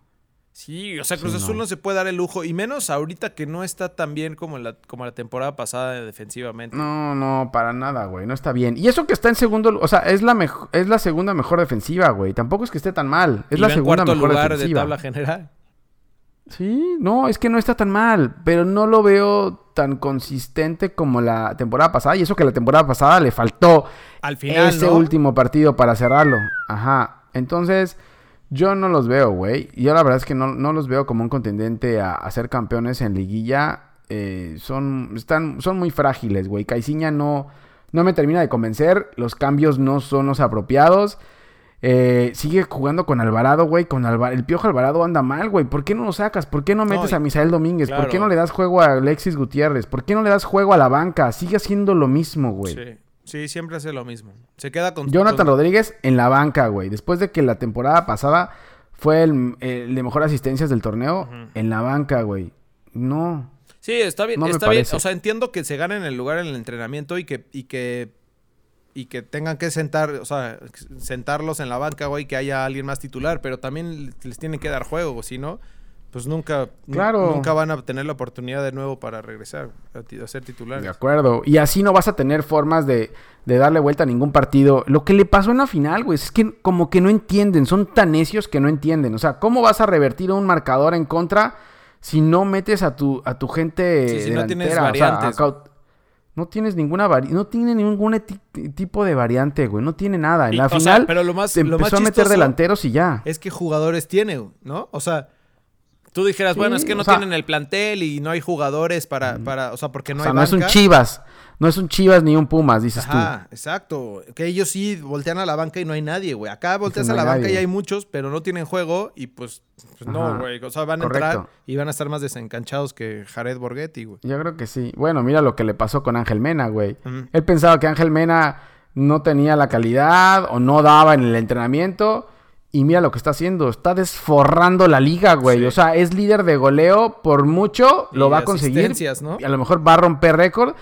Sí, o sea, Cruz Azul no. se puede dar el lujo, y menos ahorita que no está tan bien como la, como la temporada pasada defensivamente.
No, no, para nada, güey, no está bien. Y eso que está en segundo, o sea, es la es la segunda mejor defensiva, güey. Tampoco es que esté tan mal, es la segunda mejor lugar defensiva.
de tabla general.
Sí, no, es que no está tan mal, pero no lo veo tan consistente como la temporada pasada. Y eso que la temporada pasada le faltó
Al final,
ese último partido para cerrarlo. Ajá. Entonces, yo no los veo, güey. Yo la verdad es que no, los veo como un contendiente a, ser campeones en liguilla. Eh, son, están, son muy frágiles, güey. Caiciña no, no me termina de convencer. Los cambios no son los apropiados. Eh, sigue jugando con Alvarado, güey. Con El Piojo Alvarado anda mal, güey. ¿Por qué no lo sacas? ¿Por qué no metes a Misael Domínguez? ¿Por qué no le das juego a Alexis Gutiérrez? ¿Por qué no le das juego a la banca? Sigue haciendo lo mismo, güey.
Sí. Sí, siempre hace lo mismo. Se queda con...
Jonathan Rodríguez en la banca, güey. Después de que la temporada pasada fue el, de mejor asistencias del torneo, en la banca, güey. No.
Sí, está bien. está bien. O sea, entiendo que se ganen el lugar en el entrenamiento y que, y que y que tengan que sentar, o sea, sentarlos en la banca, güey, que haya alguien más titular, pero también les tienen que dar juego, si no, pues nunca, nunca van a tener la oportunidad de nuevo para regresar a, ser titulares.
De acuerdo. Y así no vas a tener formas de, de, darle vuelta a ningún partido. Lo que le pasó en la final, güey, es que como que no entienden, son tan necios que no entienden. O sea, ¿cómo vas a revertir un marcador en contra si no metes a tu, a tu gente
sí, si no tienes variantes.
No tienes ninguna no tiene ningún tipo de variante, güey. No tiene nada. En la final
pero lo más,
empezó a meter delanteros y ya.
Es que jugadores tiene, ¿no? O sea, tú dijeras, bueno, es que no tienen el plantel y no hay jugadores para, mm. para o sea, porque no o sea,
no es un Chivas. No es un Chivas ni un Pumas, dices
Ajá, exacto. Que ellos sí voltean a la banca y no hay nadie, güey. Acá volteas a la banca y hay muchos, pero no tienen juego y pues, pues no, güey. O sea, van a entrar y van a estar más desencanchados que Jared Borghetti, güey.
Yo creo que sí. Bueno, mira lo que le pasó con Ángel Mena, güey. Él pensaba que Ángel Mena no tenía la calidad o no daba en el entrenamiento. Y mira lo que está haciendo, está desforrando la liga, güey. O sea, es líder de goleo por mucho, lo va a conseguir. ¿no? A lo mejor va a romper récord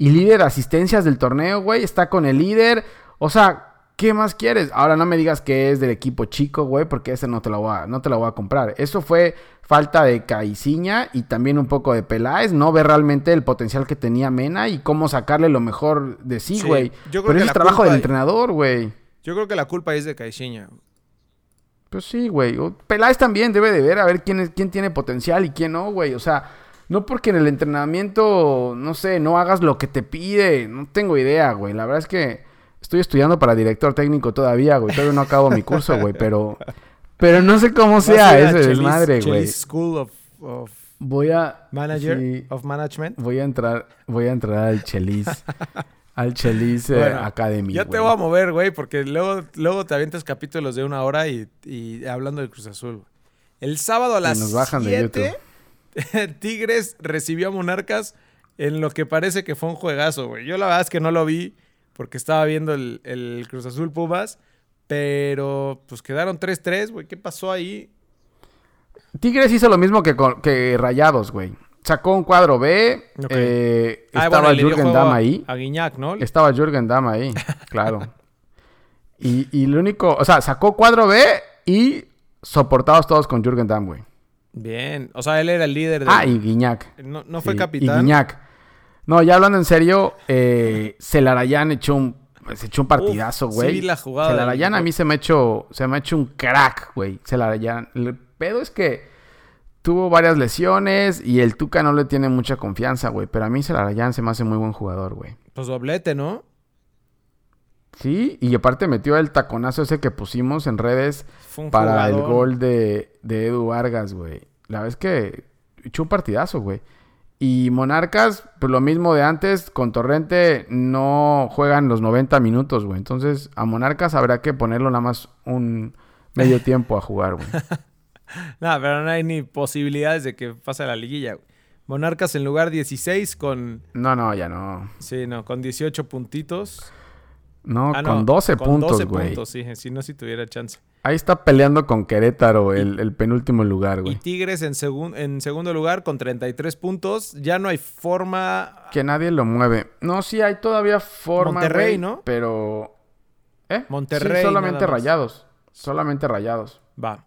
y líder de asistencias del torneo, güey. Está con el líder. O sea, ¿qué más quieres? Ahora no me digas que es del equipo chico, güey, porque ese no te lo voy a, no te lo voy a comprar. Eso fue falta de Caiciña y también un poco de Peláez. No ve realmente el potencial que tenía Mena y cómo sacarle lo mejor de sí, güey. Pero es trabajo del entrenador, güey.
Yo creo que la culpa es de Caixinha.
Pues sí, güey. Peláez también debe de ver a ver quién, es, quién tiene potencial y quién no, güey. O sea, no porque en el entrenamiento, no sé, no hagas lo que te pide. No tengo idea, güey. La verdad es que estoy estudiando para director técnico todavía, güey. Todavía no acabo mi curso, güey. Pero, pero no sé cómo sea ese desmadre, güey.
School of,
voy a...
Manager of Management.
Voy a entrar, voy a entrar al Chelis. Al Chelis eh, Academy.
Ya te voy a mover, güey, porque luego, luego te avientas capítulos de una hora y, hablando del Cruz Azul. El sábado a las nos bajan de Tigres recibió a Monarcas en lo que parece que fue un juegazo, güey. Yo la verdad es que no lo vi porque estaba viendo el, Cruz Azul Pumas, pero pues quedaron 3-3, güey. ¿Qué pasó ahí?
Tigres hizo lo mismo que, que Rayados, güey sacó un cuadro B. Eh, ah, estaba Jürgen Damm ahí.
A Guiñac, ¿no?
Estaba Jürgen Damm ahí, claro. y, y lo único, o sea, sacó cuadro B y soportados todos con Jürgen Damm, güey.
Bien, o sea, él era el líder
de... Ah, y Guiñac.
No, fue capitán.
Y Guiñac. No, ya hablando en serio, eh, Celarayán echó un, se echó un partidazo, güey. Sí,
la jugada.
Celarayán a mí se me ha hecho, se me ha hecho un crack, güey. Celarayán. El pedo es que tuvo varias lesiones y el Tuca no le tiene mucha confianza, güey. Pero a mí Celarayán se me hace muy buen jugador, güey.
Pues doblete, ¿no?
Sí, y aparte metió el taconazo ese que pusimos en redes para el gol de, de Edu Vargas, güey. La vez que echó un partidazo, güey. Y Monarcas, pues lo mismo de antes, con Torrente no juegan los 90 minutos, güey. Entonces a Monarcas habrá que ponerlo nada más un medio tiempo a jugar, güey.
no, pero no hay ni posibilidades de que pase a la liguilla. Monarcas en lugar 16 con...
No, no, ya no.
Sí, no, con 18 puntitos.
No, ah, con 12 puntos, güey. Con 12 puntos,
sí, si no, si tuviera chance.
Ahí está peleando con Querétaro el, penúltimo lugar, güey.
Y Tigres en, en segundo lugar con 33 puntos. Ya no hay forma...
Que nadie lo mueve. No, sí hay todavía forma,
Monterrey, ¿no?
Pero... ¿Eh?
Monterrey.
solamente rayados. Solamente rayados.
Va.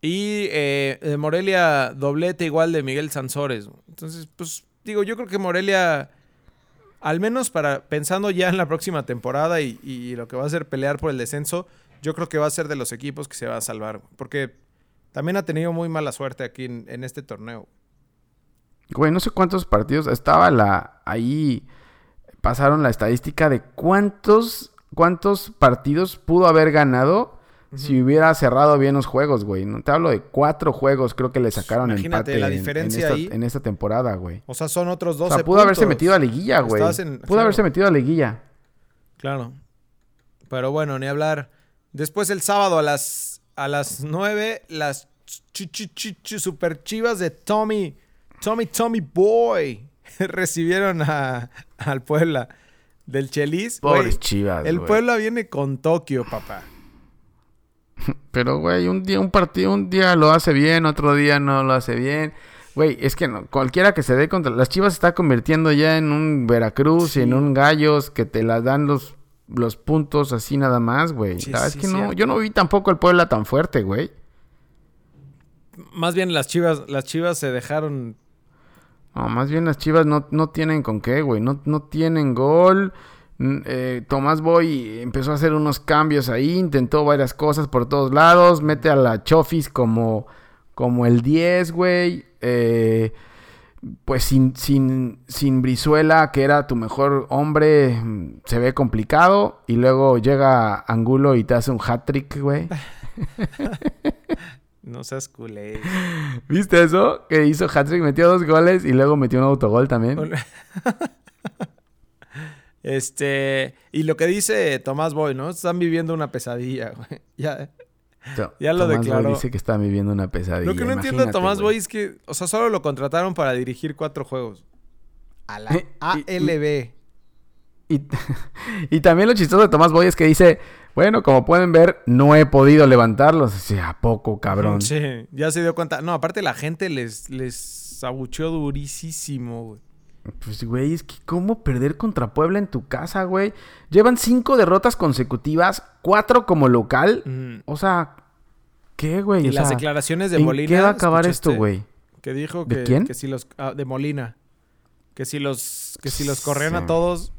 Y eh, Morelia doblete igual de Miguel Sansores. Entonces, pues digo, yo creo que Morelia, al menos para pensando ya en la próxima temporada y, lo que va a ser pelear por el descenso, yo creo que va a ser de los equipos que se va a salvar. Porque también ha tenido muy mala suerte aquí en, este torneo.
Güey, no sé cuántos partidos. Estaba la. Ahí pasaron la estadística de cuántos. cuántos partidos pudo haber ganado si hubiera cerrado bien los juegos, güey. No te hablo de cuatro juegos, creo que le sacaron Imagínate la diferencia en, esta, en esta temporada, güey.
O sea, son otros 12
o sea, pudo haberse metido a liguilla, güey. Pudo haberse metido a liguilla.
Claro. Pero bueno, ni hablar. Después el sábado a las a las 9, las super chivas de Tommy, Tommy, Tommy Boy recibieron a, al Puebla del Chelis.
Pobres chivas,
El Puebla viene con Tokio, papá.
Pero, güey, un día un partido, un día lo hace bien, otro día no lo hace bien. Güey, es que no, cualquiera que se dé contra... Las Chivas se está convirtiendo ya en un Veracruz y en un Gallos que te las dan los, los puntos así nada más, güey. es que no, yo no vi tampoco el Puebla tan fuerte, güey.
Más bien las Chivas, las Chivas se dejaron...
No, más bien las Chivas no, no tienen con qué, güey. No, no tienen gol. Eh, Tomás Boy empezó a hacer unos cambios ahí, intentó varias cosas por todos lados, mete a la Chofis como, como el 10, güey. Eh, pues sin, sin, sin Brizuela, que era tu mejor hombre, se ve complicado. Y luego llega Angulo y te hace un hat-trick, güey.
no seas culé.
¿Viste eso? Que hizo hat-trick, metió dos goles y luego metió un autogol también.
Este, y lo que dice Tomás Boy, ¿no? Están viviendo una pesadilla, güey. Ya, ya lo Tomás declaró.
Boy dice que están viviendo una pesadilla.
Lo que no entiendo de Tomás Boy es que, o sea, solo lo contrataron para dirigir cuatro juegos. A la ALB.
Y, y, también lo chistoso de Tomás Boy es que dice, bueno, como pueden ver, no he podido levantarlos. ¿a poco, cabrón?
Sí, ya se dio cuenta. No, aparte la gente les, les abucheó durísimo, güey.
Pues, güey, es que ¿cómo perder contra Puebla en tu casa, güey? Llevan cinco derrotas consecutivas, cuatro como local. O sea, ¿qué, güey?
Y las declaraciones de Molina.
¿Qué va a acabar esto, güey?
Que dijo que, ¿De quién? que si los. Ah, de Molina. Que si los. Que si los corrían a todos,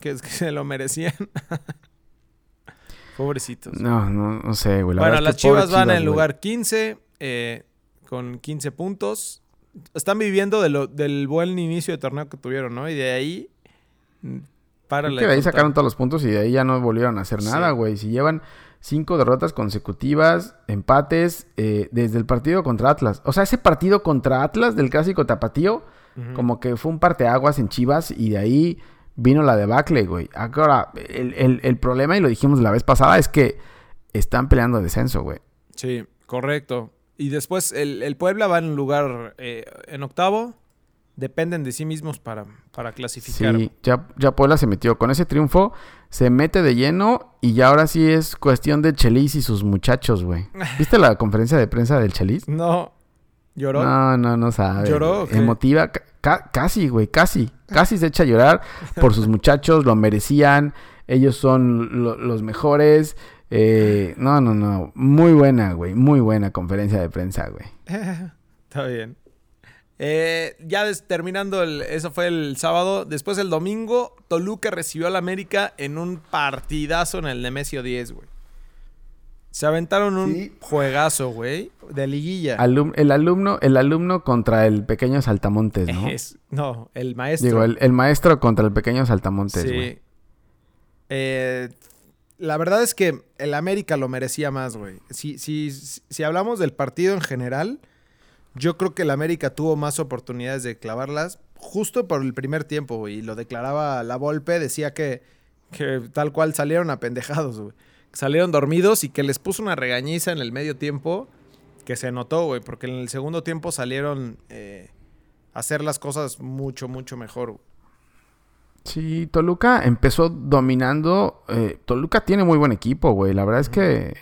que, que se lo merecían. Pobrecitos.
No, no, no sé, güey.
bueno, las Chivas van en lugar 15 eh, con 15 puntos. Están viviendo de lo, del buen inicio de torneo que tuvieron, ¿no? Y de ahí...
Mm, para la de ahí sacaron todos los puntos y de ahí ya no volvieron a hacer nada, güey. Si llevan cinco derrotas consecutivas, empates, eh, desde el partido contra Atlas. O sea, ese partido contra Atlas del clásico tapatío, como que fue un parteaguas en Chivas y de ahí vino la debacle, güey. Ahora, el, problema, y lo dijimos la vez pasada, es que están peleando descenso, güey.
Sí, correcto. Y después el, Puebla va en lugar eh, en octavo. Dependen de sí mismos para, para clasificar.
Sí, ya, ya Puebla se metió. Con ese triunfo se mete de lleno y ya ahora sí es cuestión de Chelis y sus muchachos, güey. ¿Viste la conferencia de prensa del Chelis?
No. ¿Lloró?
No, no, no sabe.
¿Lloró?
Emotiva. casi, güey, casi. Casi se echa a llorar por sus muchachos, lo merecían. Ellos son los mejores. Eh, no, no, no. Muy buena, güey. Muy buena conferencia de prensa, güey.
Está bien. Eh, ya terminando, el, eso fue el sábado. Después el domingo, Toluca recibió al América en un partidazo en el Nemesio 10, güey. Se aventaron un juegazo, güey, de liguilla.
el alumno, el alumno contra el pequeño Saltamontes, ¿no?
no, el maestro.
Digo, el, maestro contra el pequeño Saltamontes, sí.
Eh, la verdad es que el América lo merecía más, güey. Si, si, si hablamos del partido en general, yo creo que el América tuvo más oportunidades de clavarlas justo por el primer tiempo, güey. Y lo declaraba la Volpe, decía que, que tal cual salieron apendejados, güey salieron dormidos y que les puso una regañiza en el medio tiempo que se notó, güey, porque en el segundo tiempo salieron eh, a hacer las cosas mucho, mucho mejor.
Sí, Toluca empezó dominando. Eh, Toluca tiene muy buen equipo, güey. La verdad es que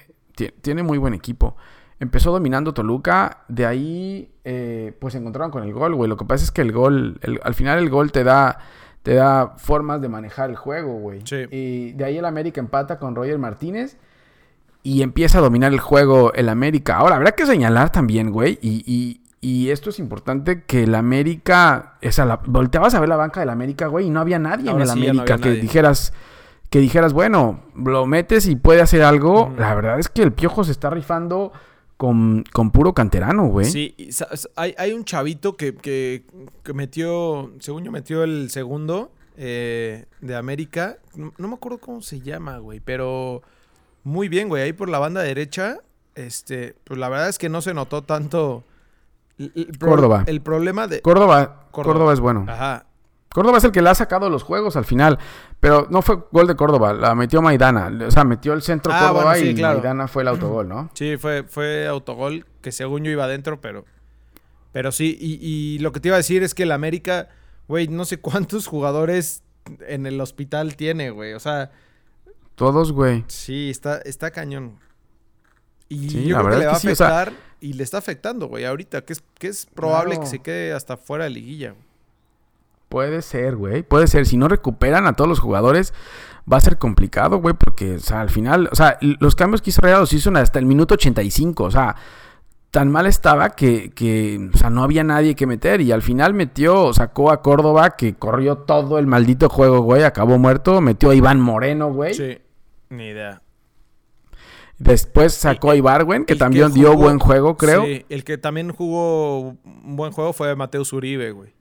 tiene muy buen equipo. Empezó dominando Toluca, de ahí eh, pues se encontraron con el gol, güey. Lo que pasa es que el gol, al final el gol te da te da formas de manejar el juego, güey. Y de ahí el América empata con Roger Martínez y empieza a dominar el juego el América. Ahora, habrá que señalar también, güey, y, esto es importante, que el América, esa, la, volteabas a ver la banca del América, güey, y no había nadie en el América que dijeras que dijeras, bueno, lo metes y puede hacer algo. La verdad es que el Piojo se está rifando con, puro canterano, güey.
Sí, hay, un chavito que, que, metió, según yo, metió el segundo eh, de América. No, me acuerdo cómo se llama, güey, pero muy bien, güey. Ahí por la banda derecha, este, pues la verdad es que no se notó tanto.
Córdoba.
El problema de.
Córdoba, Córdoba es bueno.
Ajá.
Córdoba es el que le ha sacado los juegos al final. Pero no fue gol de Córdoba, la metió Maidana. O sea, metió el centro ah, Córdoba y Maidana fue el autogol, ¿no?
Sí, fue, fue autogol que según yo iba adentro, pero. Pero sí, y, lo que te iba a decir es que el América, güey, no sé cuántos jugadores en el hospital tiene, güey. O sea.
Todos, güey.
Sí, está, está cañón. Y yo creo que le va a afectar. Y le está afectando, güey, ahorita, que es, que es probable que se quede hasta fuera de liguilla.
Puede ser, güey. Puede ser. Si no recuperan a todos los jugadores, va a ser complicado, güey. Porque, o sea, al final, o sea, los cambios que hizo Real los hizo hasta el minuto 85. O sea, tan mal estaba que, que, o sea, no había nadie que meter. Y al final metió, sacó a Córdoba, que corrió todo el maldito juego, güey. Acabó muerto. Metió a Iván Moreno, güey.
Sí, ni idea.
Después sacó a Ibarwen, que también dio buen juego, creo. Sí,
el que también jugó un buen juego fue Mateus Uribe, güey.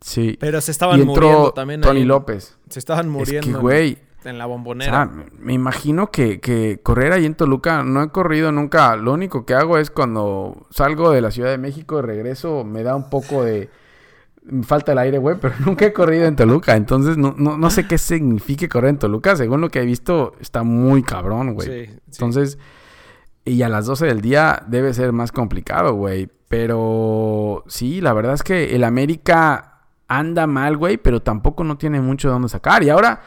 Sí.
Pero se estaban muriendo también.
Tony López.
Se estaban muriendo.
Es que, güey.
En la bombonera.
me imagino que, que, correr ahí en Toluca no he corrido nunca. Lo único que hago es cuando salgo de la Ciudad de México y regreso, me da un poco de. Falta el aire, güey, pero nunca he corrido en Toluca. Entonces no, no, no sé qué significa correr en Toluca. Según lo que he visto, está muy cabrón, güey. Sí, Entonces. Y a las 12 del día debe ser más complicado, güey. Pero sí, la verdad es que el América anda mal, güey, pero tampoco no tiene mucho de dónde sacar. Y ahora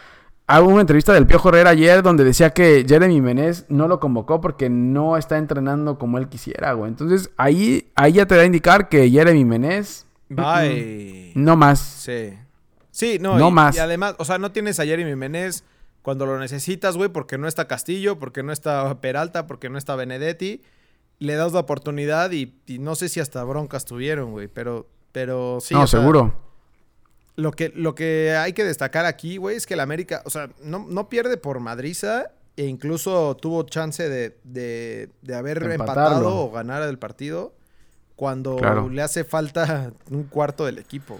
hago una entrevista del Piojo Herrera ayer donde decía que Jeremy Menez no lo convocó porque no está entrenando como él quisiera, güey. Entonces ahí, ahí ya te da a indicar que Jeremy Menez...
Bye.
No más.
Sí. Sí, no, no más. Y además, o sea, no tienes a Jeremy Menez cuando lo necesitas, güey, porque no está Castillo, porque no está Peralta, porque no está Benedetti. Le das la oportunidad y, no sé si hasta broncas tuvieron, güey, pero, pero sí.
No, seguro.
lo que, lo que hay que destacar aquí, güey, es que el América, o sea, no, no pierde por Madriza e incluso tuvo chance de, de, de haber empatado o ganar el partido cuando le hace falta un cuarto del equipo.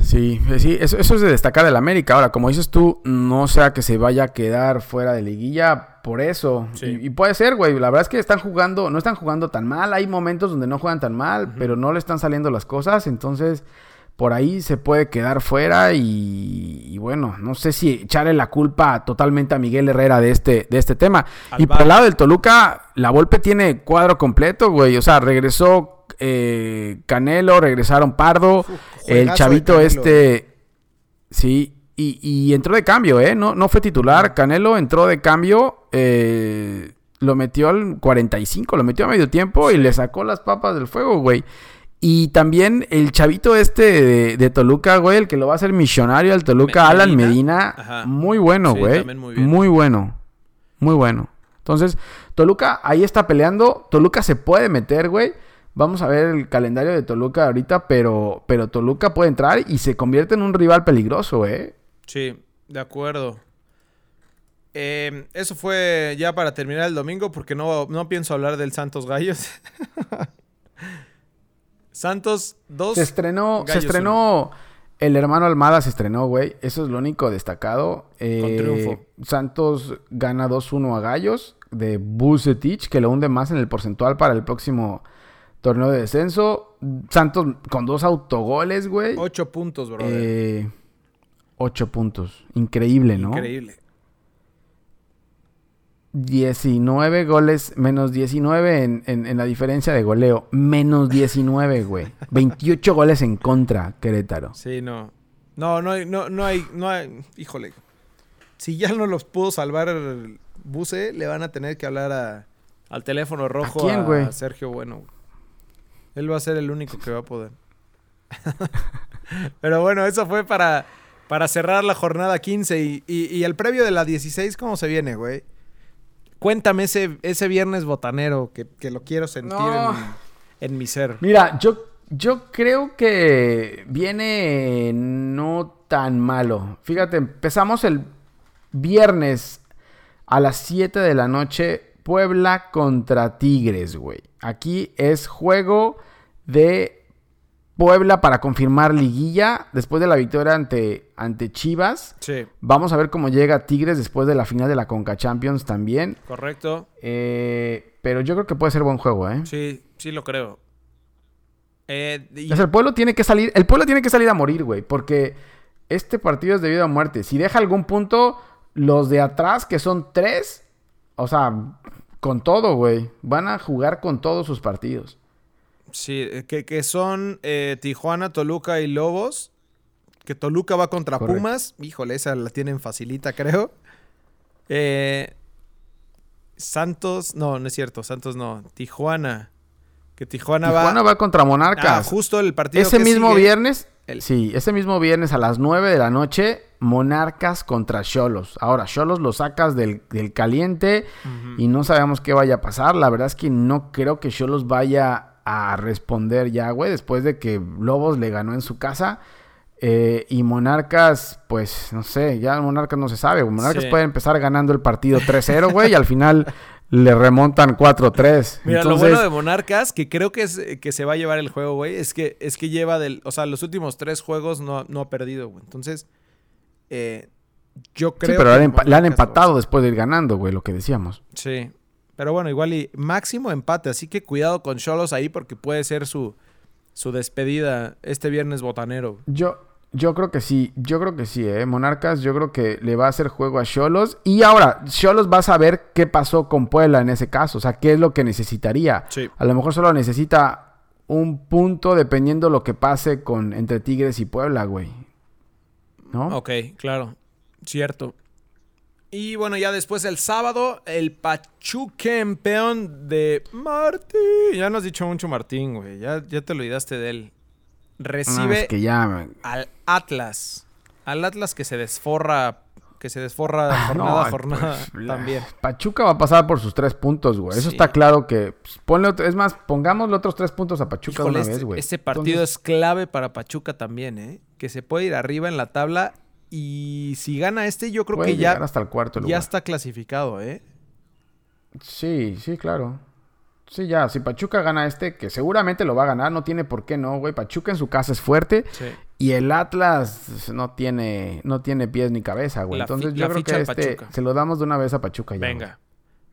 Sí, eh, sí, eso, es de destacar del América. Ahora, como dices tú, no sea que se vaya a quedar fuera de liguilla por eso. Y, puede ser, güey. La verdad es que están jugando, no están jugando tan mal. Hay momentos donde no juegan tan mal, pero no le están saliendo las cosas. Entonces, por ahí se puede quedar fuera. Y, bueno, no sé si echarle la culpa totalmente a Miguel Herrera de este, de este tema. y por el lado del Toluca, la Volpe tiene cuadro completo, güey. O sea, regresó eh, Canelo, regresaron Pardo, el chavito este, sí, y, entró de cambio, ¿eh? No, no fue titular, Canelo entró de cambio, eh, lo metió al 45, lo metió a medio tiempo y le sacó las papas del fuego, güey. Y también el chavito este de, Toluca, güey, el que lo va a hacer misionario al Toluca, Alan Medina, muy bueno, güey. muy bueno, muy bueno. Entonces, Toluca ahí está peleando, Toluca se puede meter, güey. Vamos a ver el calendario de Toluca ahorita, pero, pero Toluca puede entrar y se convierte en un rival peligroso, ¿eh?
Sí, de acuerdo. Em, eso fue ya para terminar el domingo, porque no, no pienso hablar del Santos Gallos. Santos 2.
Se estrenó, se estrenó. El hermano Almada se estrenó, güey. Eso es lo único destacado. Eh, triunfo. Santos gana 2-1 a Gallos de Bucetich, que lo hunde más en el porcentual para el próximo Torneo de descenso. Santos con dos autogoles, güey.
Ocho puntos, bro.
Eh, ocho puntos. Increíble, ¿no?
Increíble.
19 goles, menos 19 en, en, la diferencia de goleo. Menos 19, güey. 28 goles en contra, Querétaro.
Sí, no. No, no hay, no, no hay, no hay. Híjole. Si ya no los pudo salvar el Buse, le van a tener que hablar a, al teléfono rojo
¿A, quién,
a Sergio Bueno. Él va a ser el único que va a poder. Pero bueno, eso fue para, para cerrar la jornada 15 y, el previo de la 16, ¿cómo se viene, güey? Cuéntame ese, ese viernes botanero que, lo quiero sentir en, mi ser.
Mira, yo, yo creo que viene no tan malo. Fíjate, empezamos el viernes a las 7 de la noche Puebla contra Tigres, güey. Aquí es juego de Puebla para confirmar liguilla después de la victoria ante, ante Chivas.
Sí.
Vamos a ver cómo llega Tigres después de la final de la Conca Champions también.
Correcto.
Eh, pero yo creo que puede ser buen juego, ¿eh?
Sí, sí lo creo.
Eh, el pueblo tiene que salir, el pueblo tiene que salir a morir, güey, porque este partido es debido a muerte. Si deja algún punto, los de atrás, que son tres, o sea, con todo, güey. Van a jugar con todos sus partidos.
Sí, eh, que, son eh, Tijuana, Toluca y Lobos. Que Toluca va contra Pumas. Híjole, esa la tienen facilita, creo. Eh, Santos, no, no es cierto. Santos no. Tijuana. Que Tijuana,
Tijuana va... contra Monarcas. Ah,
justo el partido
Ese mismo viernes. Sí, ese mismo viernes a las 9 de la noche Monarcas contra Cholos. Ahora, Cholos lo sacas del, caliente y no sabemos qué vaya a pasar. La verdad es que no creo que Cholos vaya a responder ya, güey, después de que Lobos le ganó en su casa. Eh, y Monarcas, pues, no sé, ya Monarcas no se sabe. Monarcas puede empezar ganando el partido 3-0, güey, y al final le remontan 4-3.
Mira, lo bueno de Monarcas, que creo que, es, que se va a llevar el juego, güey, es que, es que lleva del... O sea, los últimos tres juegos no, no ha perdido, güey. Entonces, eh, yo creo.
Sí, pero le, han empatado después de ir ganando, güey, lo que decíamos.
Sí. Pero bueno, igual y máximo empate. Así que cuidado con Cholos ahí porque puede ser su, su despedida este viernes botanero.
Yo, yo creo que sí, yo creo que sí, ¿eh? Monarcas, yo creo que le va a hacer juego a Cholos. Y ahora, Cholos va a saber qué pasó con Puebla en ese caso, o sea, qué es lo que necesitaría.
Sí.
A lo mejor solo necesita un punto dependiendo lo que pase con entre Tigres y Puebla, güey. ¿no?
Ok, claro, cierto. Y bueno, ya después el sábado, el Pachuquempeón de Martín. Ya nos has dicho mucho Martín, güey. Ya, ya te olvidaste de él. Recibe
que ya...
al Atlas. Al Atlas que se desforra que se desforra ah, jornada a jornada pues, también.
Pachuca va a pasar por sus tres puntos, güey. Eso está claro que. Pues, ponle, es más, pongamos los otros tres puntos a Pachuca una
vez,
güey.
Este partido es clave para Pachuca también, ¿eh? Que se puede ir arriba en la tabla. Y si gana este, yo creo que ya.
hasta el cuarto
Ya está clasificado, ¿eh?
Sí, sí, claro. Sí, ya, si Pachuca gana este, que seguramente lo va a ganar, no tiene por qué no, güey. Pachuca en su casa es fuerte y el Atlas no tiene, no tiene pies ni cabeza, güey. Entonces yo creo que este se lo damos de una vez a Pachuca ya.
Venga.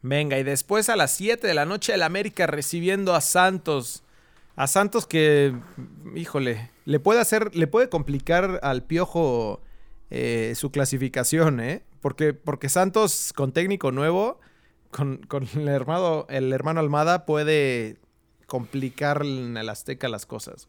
Venga, y después a las 7 de la noche el América recibiendo a Santos. A Santos que, híjole, le puede hacer, le puede complicar al Piojo eh, su clasificación, ¿eh? Porque, porque Santos con técnico nuevo con, el, hermano, el hermano Almada puede complicar en el Azteca las cosas.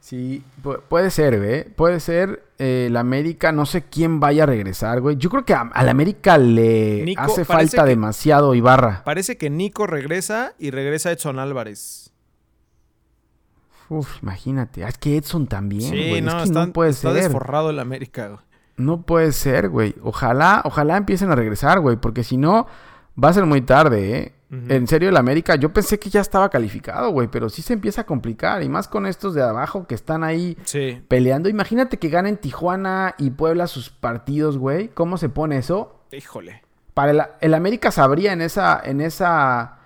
Sí, puede ser, güey. Puede ser eh, el América, no sé quién vaya a regresar, güey. Yo creo que al América le hace falta demasiado Ibarra.
Parece que Nico regresa y regresa Edson Álvarez.
Uf, imagínate. Ah, es que Edson también, güey.
No,
es que no puede
está desforrado el América, güey.
No puede ser, güey. Ojalá, ojalá empiecen a regresar, güey. Porque si no, Va a ser muy tarde, ¿eh? En serio, el América, yo pensé que ya estaba calificado, güey, pero sí se empieza a complicar. Y más con estos de abajo que están ahí peleando. Imagínate que ganen Tijuana y Puebla sus partidos, güey. ¿Cómo se pone eso?
Híjole.
Para el, América sabría en esa, en esa,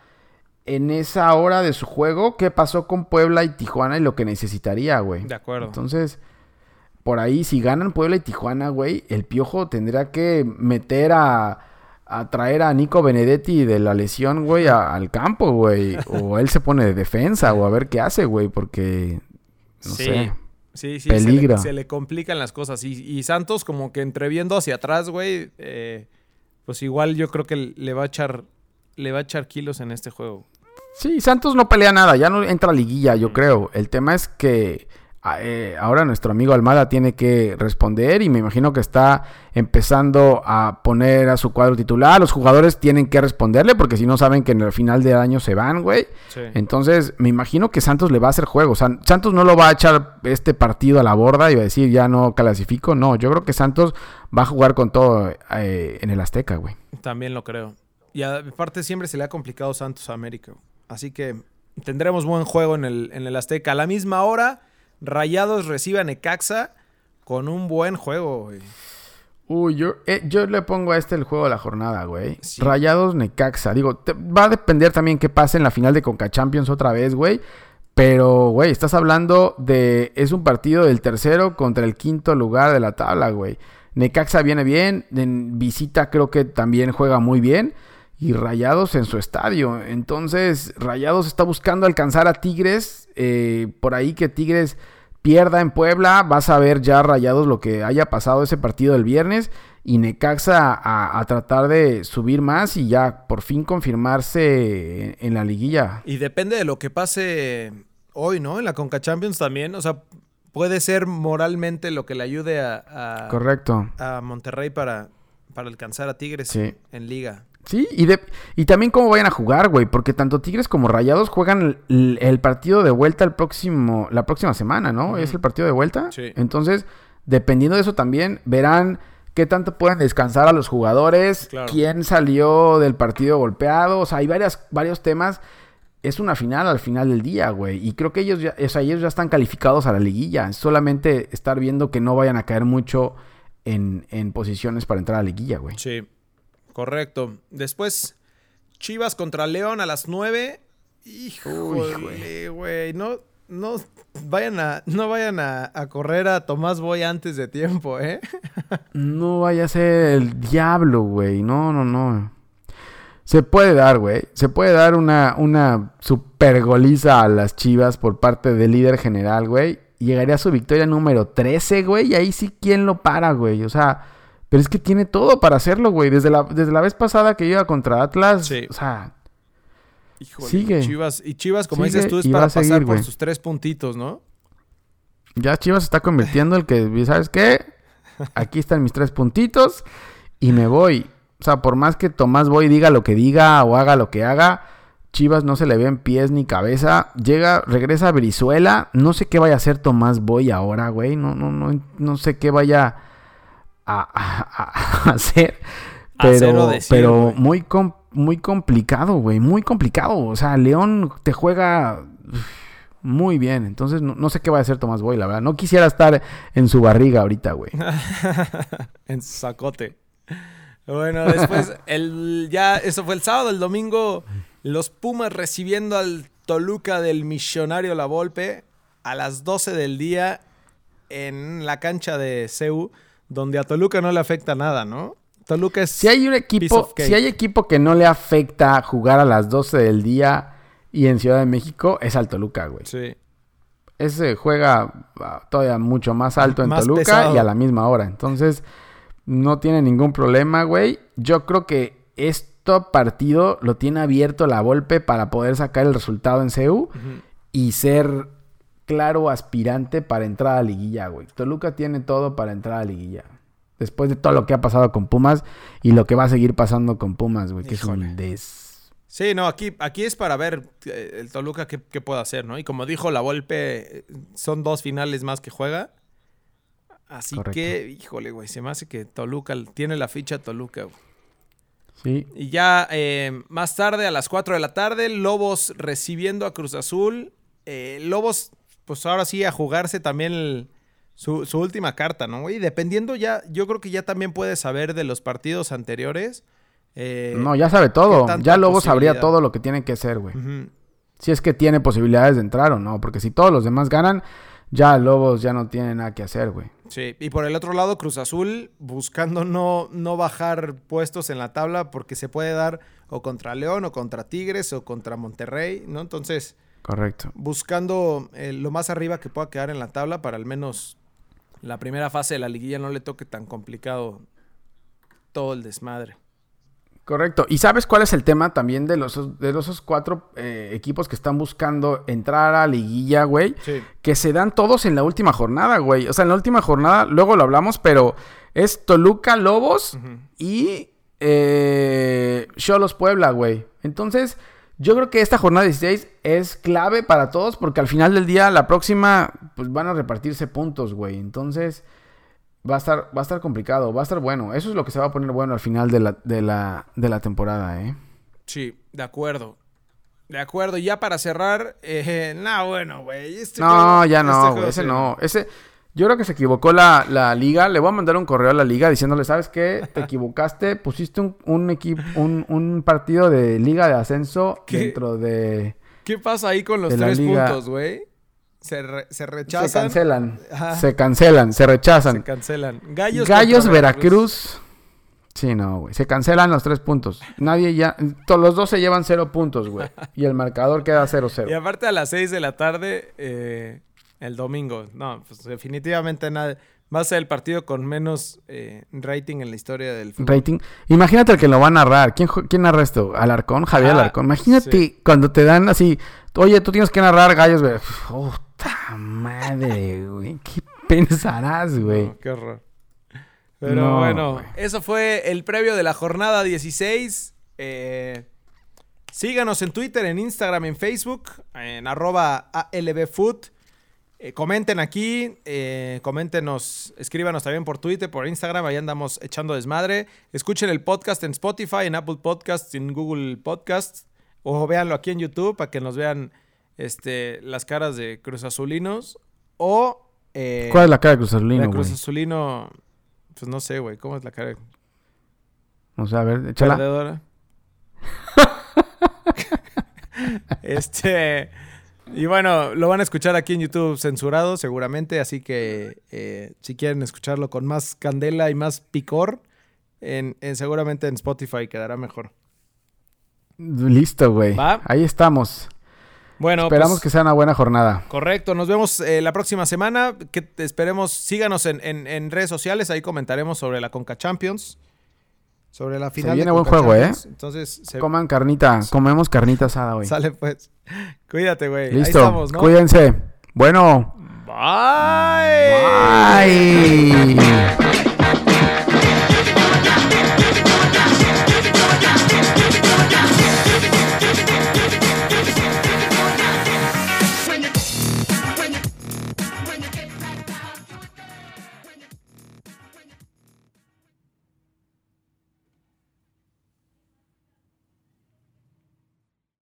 en esa hora de su juego qué pasó con Puebla y Tijuana y lo que necesitaría, güey.
De acuerdo.
Entonces, por ahí, si ganan Puebla y Tijuana, güey, el Piojo tendrá que meter a a traer a Nico Benedetti de la lesión, güey, al campo, güey. O él se pone de defensa o a ver qué hace, güey, porque, no sé.
Sí, sí, peligra. Se, le, complican las cosas. Y, Santos como que entreviendo hacia atrás, güey, eh, pues igual yo creo que le va a echar, le va a echar kilos en este juego.
Sí, Santos no pelea nada, ya no entra a liguilla, yo creo. El tema es que Ah, eh, ahora nuestro amigo Almada tiene que responder y me imagino que está empezando a poner a su cuadro titular. Los jugadores tienen que responderle porque si no saben que en el final de año se van, güey. Entonces me imagino que Santos le va a hacer juego. Santos no lo va a echar este partido a la borda y va a decir ya no clasifico. No, yo creo que Santos va a jugar con todo eh, en el Azteca, güey.
También lo creo. Y aparte siempre se le ha complicado Santos a América. Así que tendremos buen juego en el, en el Azteca. A la misma hora Rayados recibe a Necaxa con un buen juego, güey.
Uy, yo, eh, yo le pongo a este el juego de la jornada, güey. Rayados Necaxa. Digo, va a depender también qué pase en la final de Conca Champions otra vez, güey. Pero, güey, estás hablando de. Es un partido del tercero contra el quinto lugar de la tabla, güey. Necaxa viene bien. En visita creo que también juega muy bien y Rayados en su estadio. Entonces, Rayados está buscando alcanzar a Tigres. Eh, por ahí que Tigres pierda en Puebla. Vas a ver ya Rayados lo que haya pasado ese partido del viernes. Y Necaxa a, tratar de subir más y ya por fin confirmarse en, la liguilla.
Y depende de lo que pase hoy, ¿no? En la Conca Champions también. O sea, puede ser moralmente lo que le ayude a,
Correcto.
a Monterrey para, para alcanzar a Tigres en liga.
Sí, y, de, y también cómo vayan a jugar, güey, porque tanto Tigres como Rayados juegan el, partido de vuelta el próximo, la próxima semana, ¿no? Es el partido de vuelta. Sí. Entonces, dependiendo de eso también, verán qué tanto pueden descansar a los jugadores, quién salió del partido golpeado, o sea, hay varias, varios temas. Es una final al final del día, güey. Y creo que ellos ya, o ellos ya están calificados a la liguilla. solamente estar viendo que no vayan a caer mucho en, en posiciones para entrar a la liguilla, güey.
Sí. Correcto. Después, Chivas contra León a las 9. Híjole, güey. No, no vayan a, no vayan a, correr a Tomás Boy antes de tiempo, ¿eh?
no vaya a ser el diablo, güey. No, no, no. Se puede dar, güey. Se puede dar una, una super goliza a las Chivas por parte del líder general, güey. Llegaría a su victoria número 13, güey. Y ahí sí, ¿quién lo para, güey? O sea, pero es que tiene todo para hacerlo, güey. Desde la, desde la vez pasada que iba contra Atlas. O sea.
sigue. Chivas, y Chivas, como dices tú, es para pasar por sus tres puntitos, ¿no?
Ya Chivas está convirtiendo el que, ¿sabes qué? Aquí están mis tres puntitos y me voy. O sea, por más que Tomás Boy diga lo que diga o haga lo que haga, Chivas no se le ven pies ni cabeza. Llega, regresa a Brizuela. No sé qué vaya a hacer Tomás Boy ahora, güey. No, no, no, no sé qué vaya a, hacer. Pero, pero muy, muy complicado, güey. Muy complicado. O sea, León te juega muy bien. Entonces, no, sé qué va a hacer Tomás Boy, la verdad. No quisiera estar en su barriga ahorita, güey.
en su sacote. Bueno, después, el, ya, eso fue el sábado, el domingo, los Pumas recibiendo al Toluca del Millonario La Volpe a las 12 del día en la cancha de CEU, donde a Toluca no le afecta nada, ¿no? Toluca es.
Si hay un equipo, si hay equipo que no le afecta jugar a las 12 del día y en Ciudad de México, es al Toluca, güey.
Sí.
Ese juega ah, todavía mucho más alto en Toluca y a la misma hora. Entonces, no tiene ningún problema, güey. Yo creo que este partido lo tiene abierto la Volpe para poder sacar el resultado en CEU y ser claro aspirante para entrar a liguilla, güey. Toluca tiene todo para entrar a liguilla. Después de todo lo que ha pasado con Pumas y lo que va a seguir pasando con Pumas, güey, que es un des...
Sí, no, aquí, aquí es para ver eh, el Toluca qué, puede hacer, ¿no? Y como dijo la Volpe, son dos finales más que juega. Así que, híjole, güey, se me hace que Toluca tiene la ficha Toluca,
Sí.
Y ya eh, más tarde, a las 4 de la tarde, Lobos recibiendo a Cruz Azul. Eh, Lobos pues ahora sí a jugarse también su, última carta, ¿no? Y dependiendo ya, yo creo que ya también puede saber de los partidos anteriores.
Eh, no, ya sabe todo. Ya Lobo sabría todo lo que tiene que hacer, güey. Si es que tiene posibilidades de entrar o no. Porque si todos los demás ganan, ya Lobos ya no tiene nada que hacer, güey.
Sí, y por el otro lado, Cruz Azul buscando no, no bajar puestos en la tabla porque se puede dar o contra León o contra Tigres o contra Monterrey, ¿no? Entonces,
Correcto.
Buscando eh, lo más arriba que pueda quedar en la tabla para al menos la primera fase de la liguilla no le toque tan complicado todo el desmadre.
Correcto. ¿Y sabes cuál es el tema también de los, de esos cuatro eh, equipos que están buscando entrar a liguilla, güey?
Sí.
Que se dan todos en la última jornada, güey. O sea, en la última jornada, luego lo hablamos, pero es Toluca Lobos y eh, Cholos Puebla, güey. Entonces, yo creo que esta jornada 16 es clave para todos porque al final del día, la próxima, pues van a repartirse puntos, güey. Entonces, va a estar, va a estar complicado, va a estar bueno. Eso es lo que se va a poner bueno al final de la, de la, de la temporada, ¿eh?
Sí, de acuerdo. De acuerdo, y ya para cerrar, eh, no, bueno, güey.
Este no, ya no, este ese no. Ese, yo creo que se equivocó la, liga. Le voy a mandar un correo a la liga diciéndole, ¿sabes qué? Te equivocaste, pusiste un, un equipo, un, partido de liga de ascenso dentro de...
¿Qué pasa ahí con los tres puntos, güey? Se, rechazan.
Se cancelan. Se cancelan, se rechazan.
Se cancelan. Gallos,
Gallos Veracruz. Sí, no, güey. Se cancelan los tres puntos. Nadie ya. Todos los dos se llevan cero puntos, güey. Y el marcador queda 0-0.
Y aparte a las seis de la tarde, eh, el domingo. No, pues definitivamente nada. Va a ser el partido con menos eh, rating en la historia del
fútbol. Rating. Imagínate el que lo va a narrar. ¿Quién, quién narra esto? Alarcón, Javier ah, Alarcón. Imagínate cuando te dan así, oye, tú tienes que narrar gallos, güey. Puta madre, güey. ¿Qué pensarás, güey?
qué horror. Pero bueno, eso fue el previo de la jornada 16. Eh, síganos en Twitter, en Instagram, en Facebook, en arroba ALBFood. Eh, comenten aquí, eh, coméntenos, escríbanos también por Twitter, por Instagram, ahí andamos echando desmadre. Escuchen el podcast en Spotify, en Apple Podcasts, en Google Podcasts, o véanlo aquí en YouTube para que nos vean este, las caras de Cruz Azulinos. O.
Eh, ¿Cuál es la cara de Cruz Azulino?
De Cruz Azulino, pues no sé, güey, ¿cómo es la cara?
O sea, a ver, échala.
este. Y bueno, lo van a escuchar aquí en YouTube censurado seguramente, así que eh, si quieren escucharlo con más candela y más picor, en, seguramente en Spotify quedará mejor.
Listo, güey. Ahí estamos. Bueno, esperamos pues que sea una buena jornada.
Correcto, nos vemos eh, la próxima semana. Que esperemos, síganos en, en, redes sociales, ahí comentaremos sobre la Conca Champions. Sobre la final.
Se viene buen juego, ¿eh?
Entonces,
coman carnita, comemos carnita asada hoy.
Sale pues. Cuídate, güey.
Listo. Ahí estamos, ¿no? Cuídense. Bueno.
Bye.
Bye.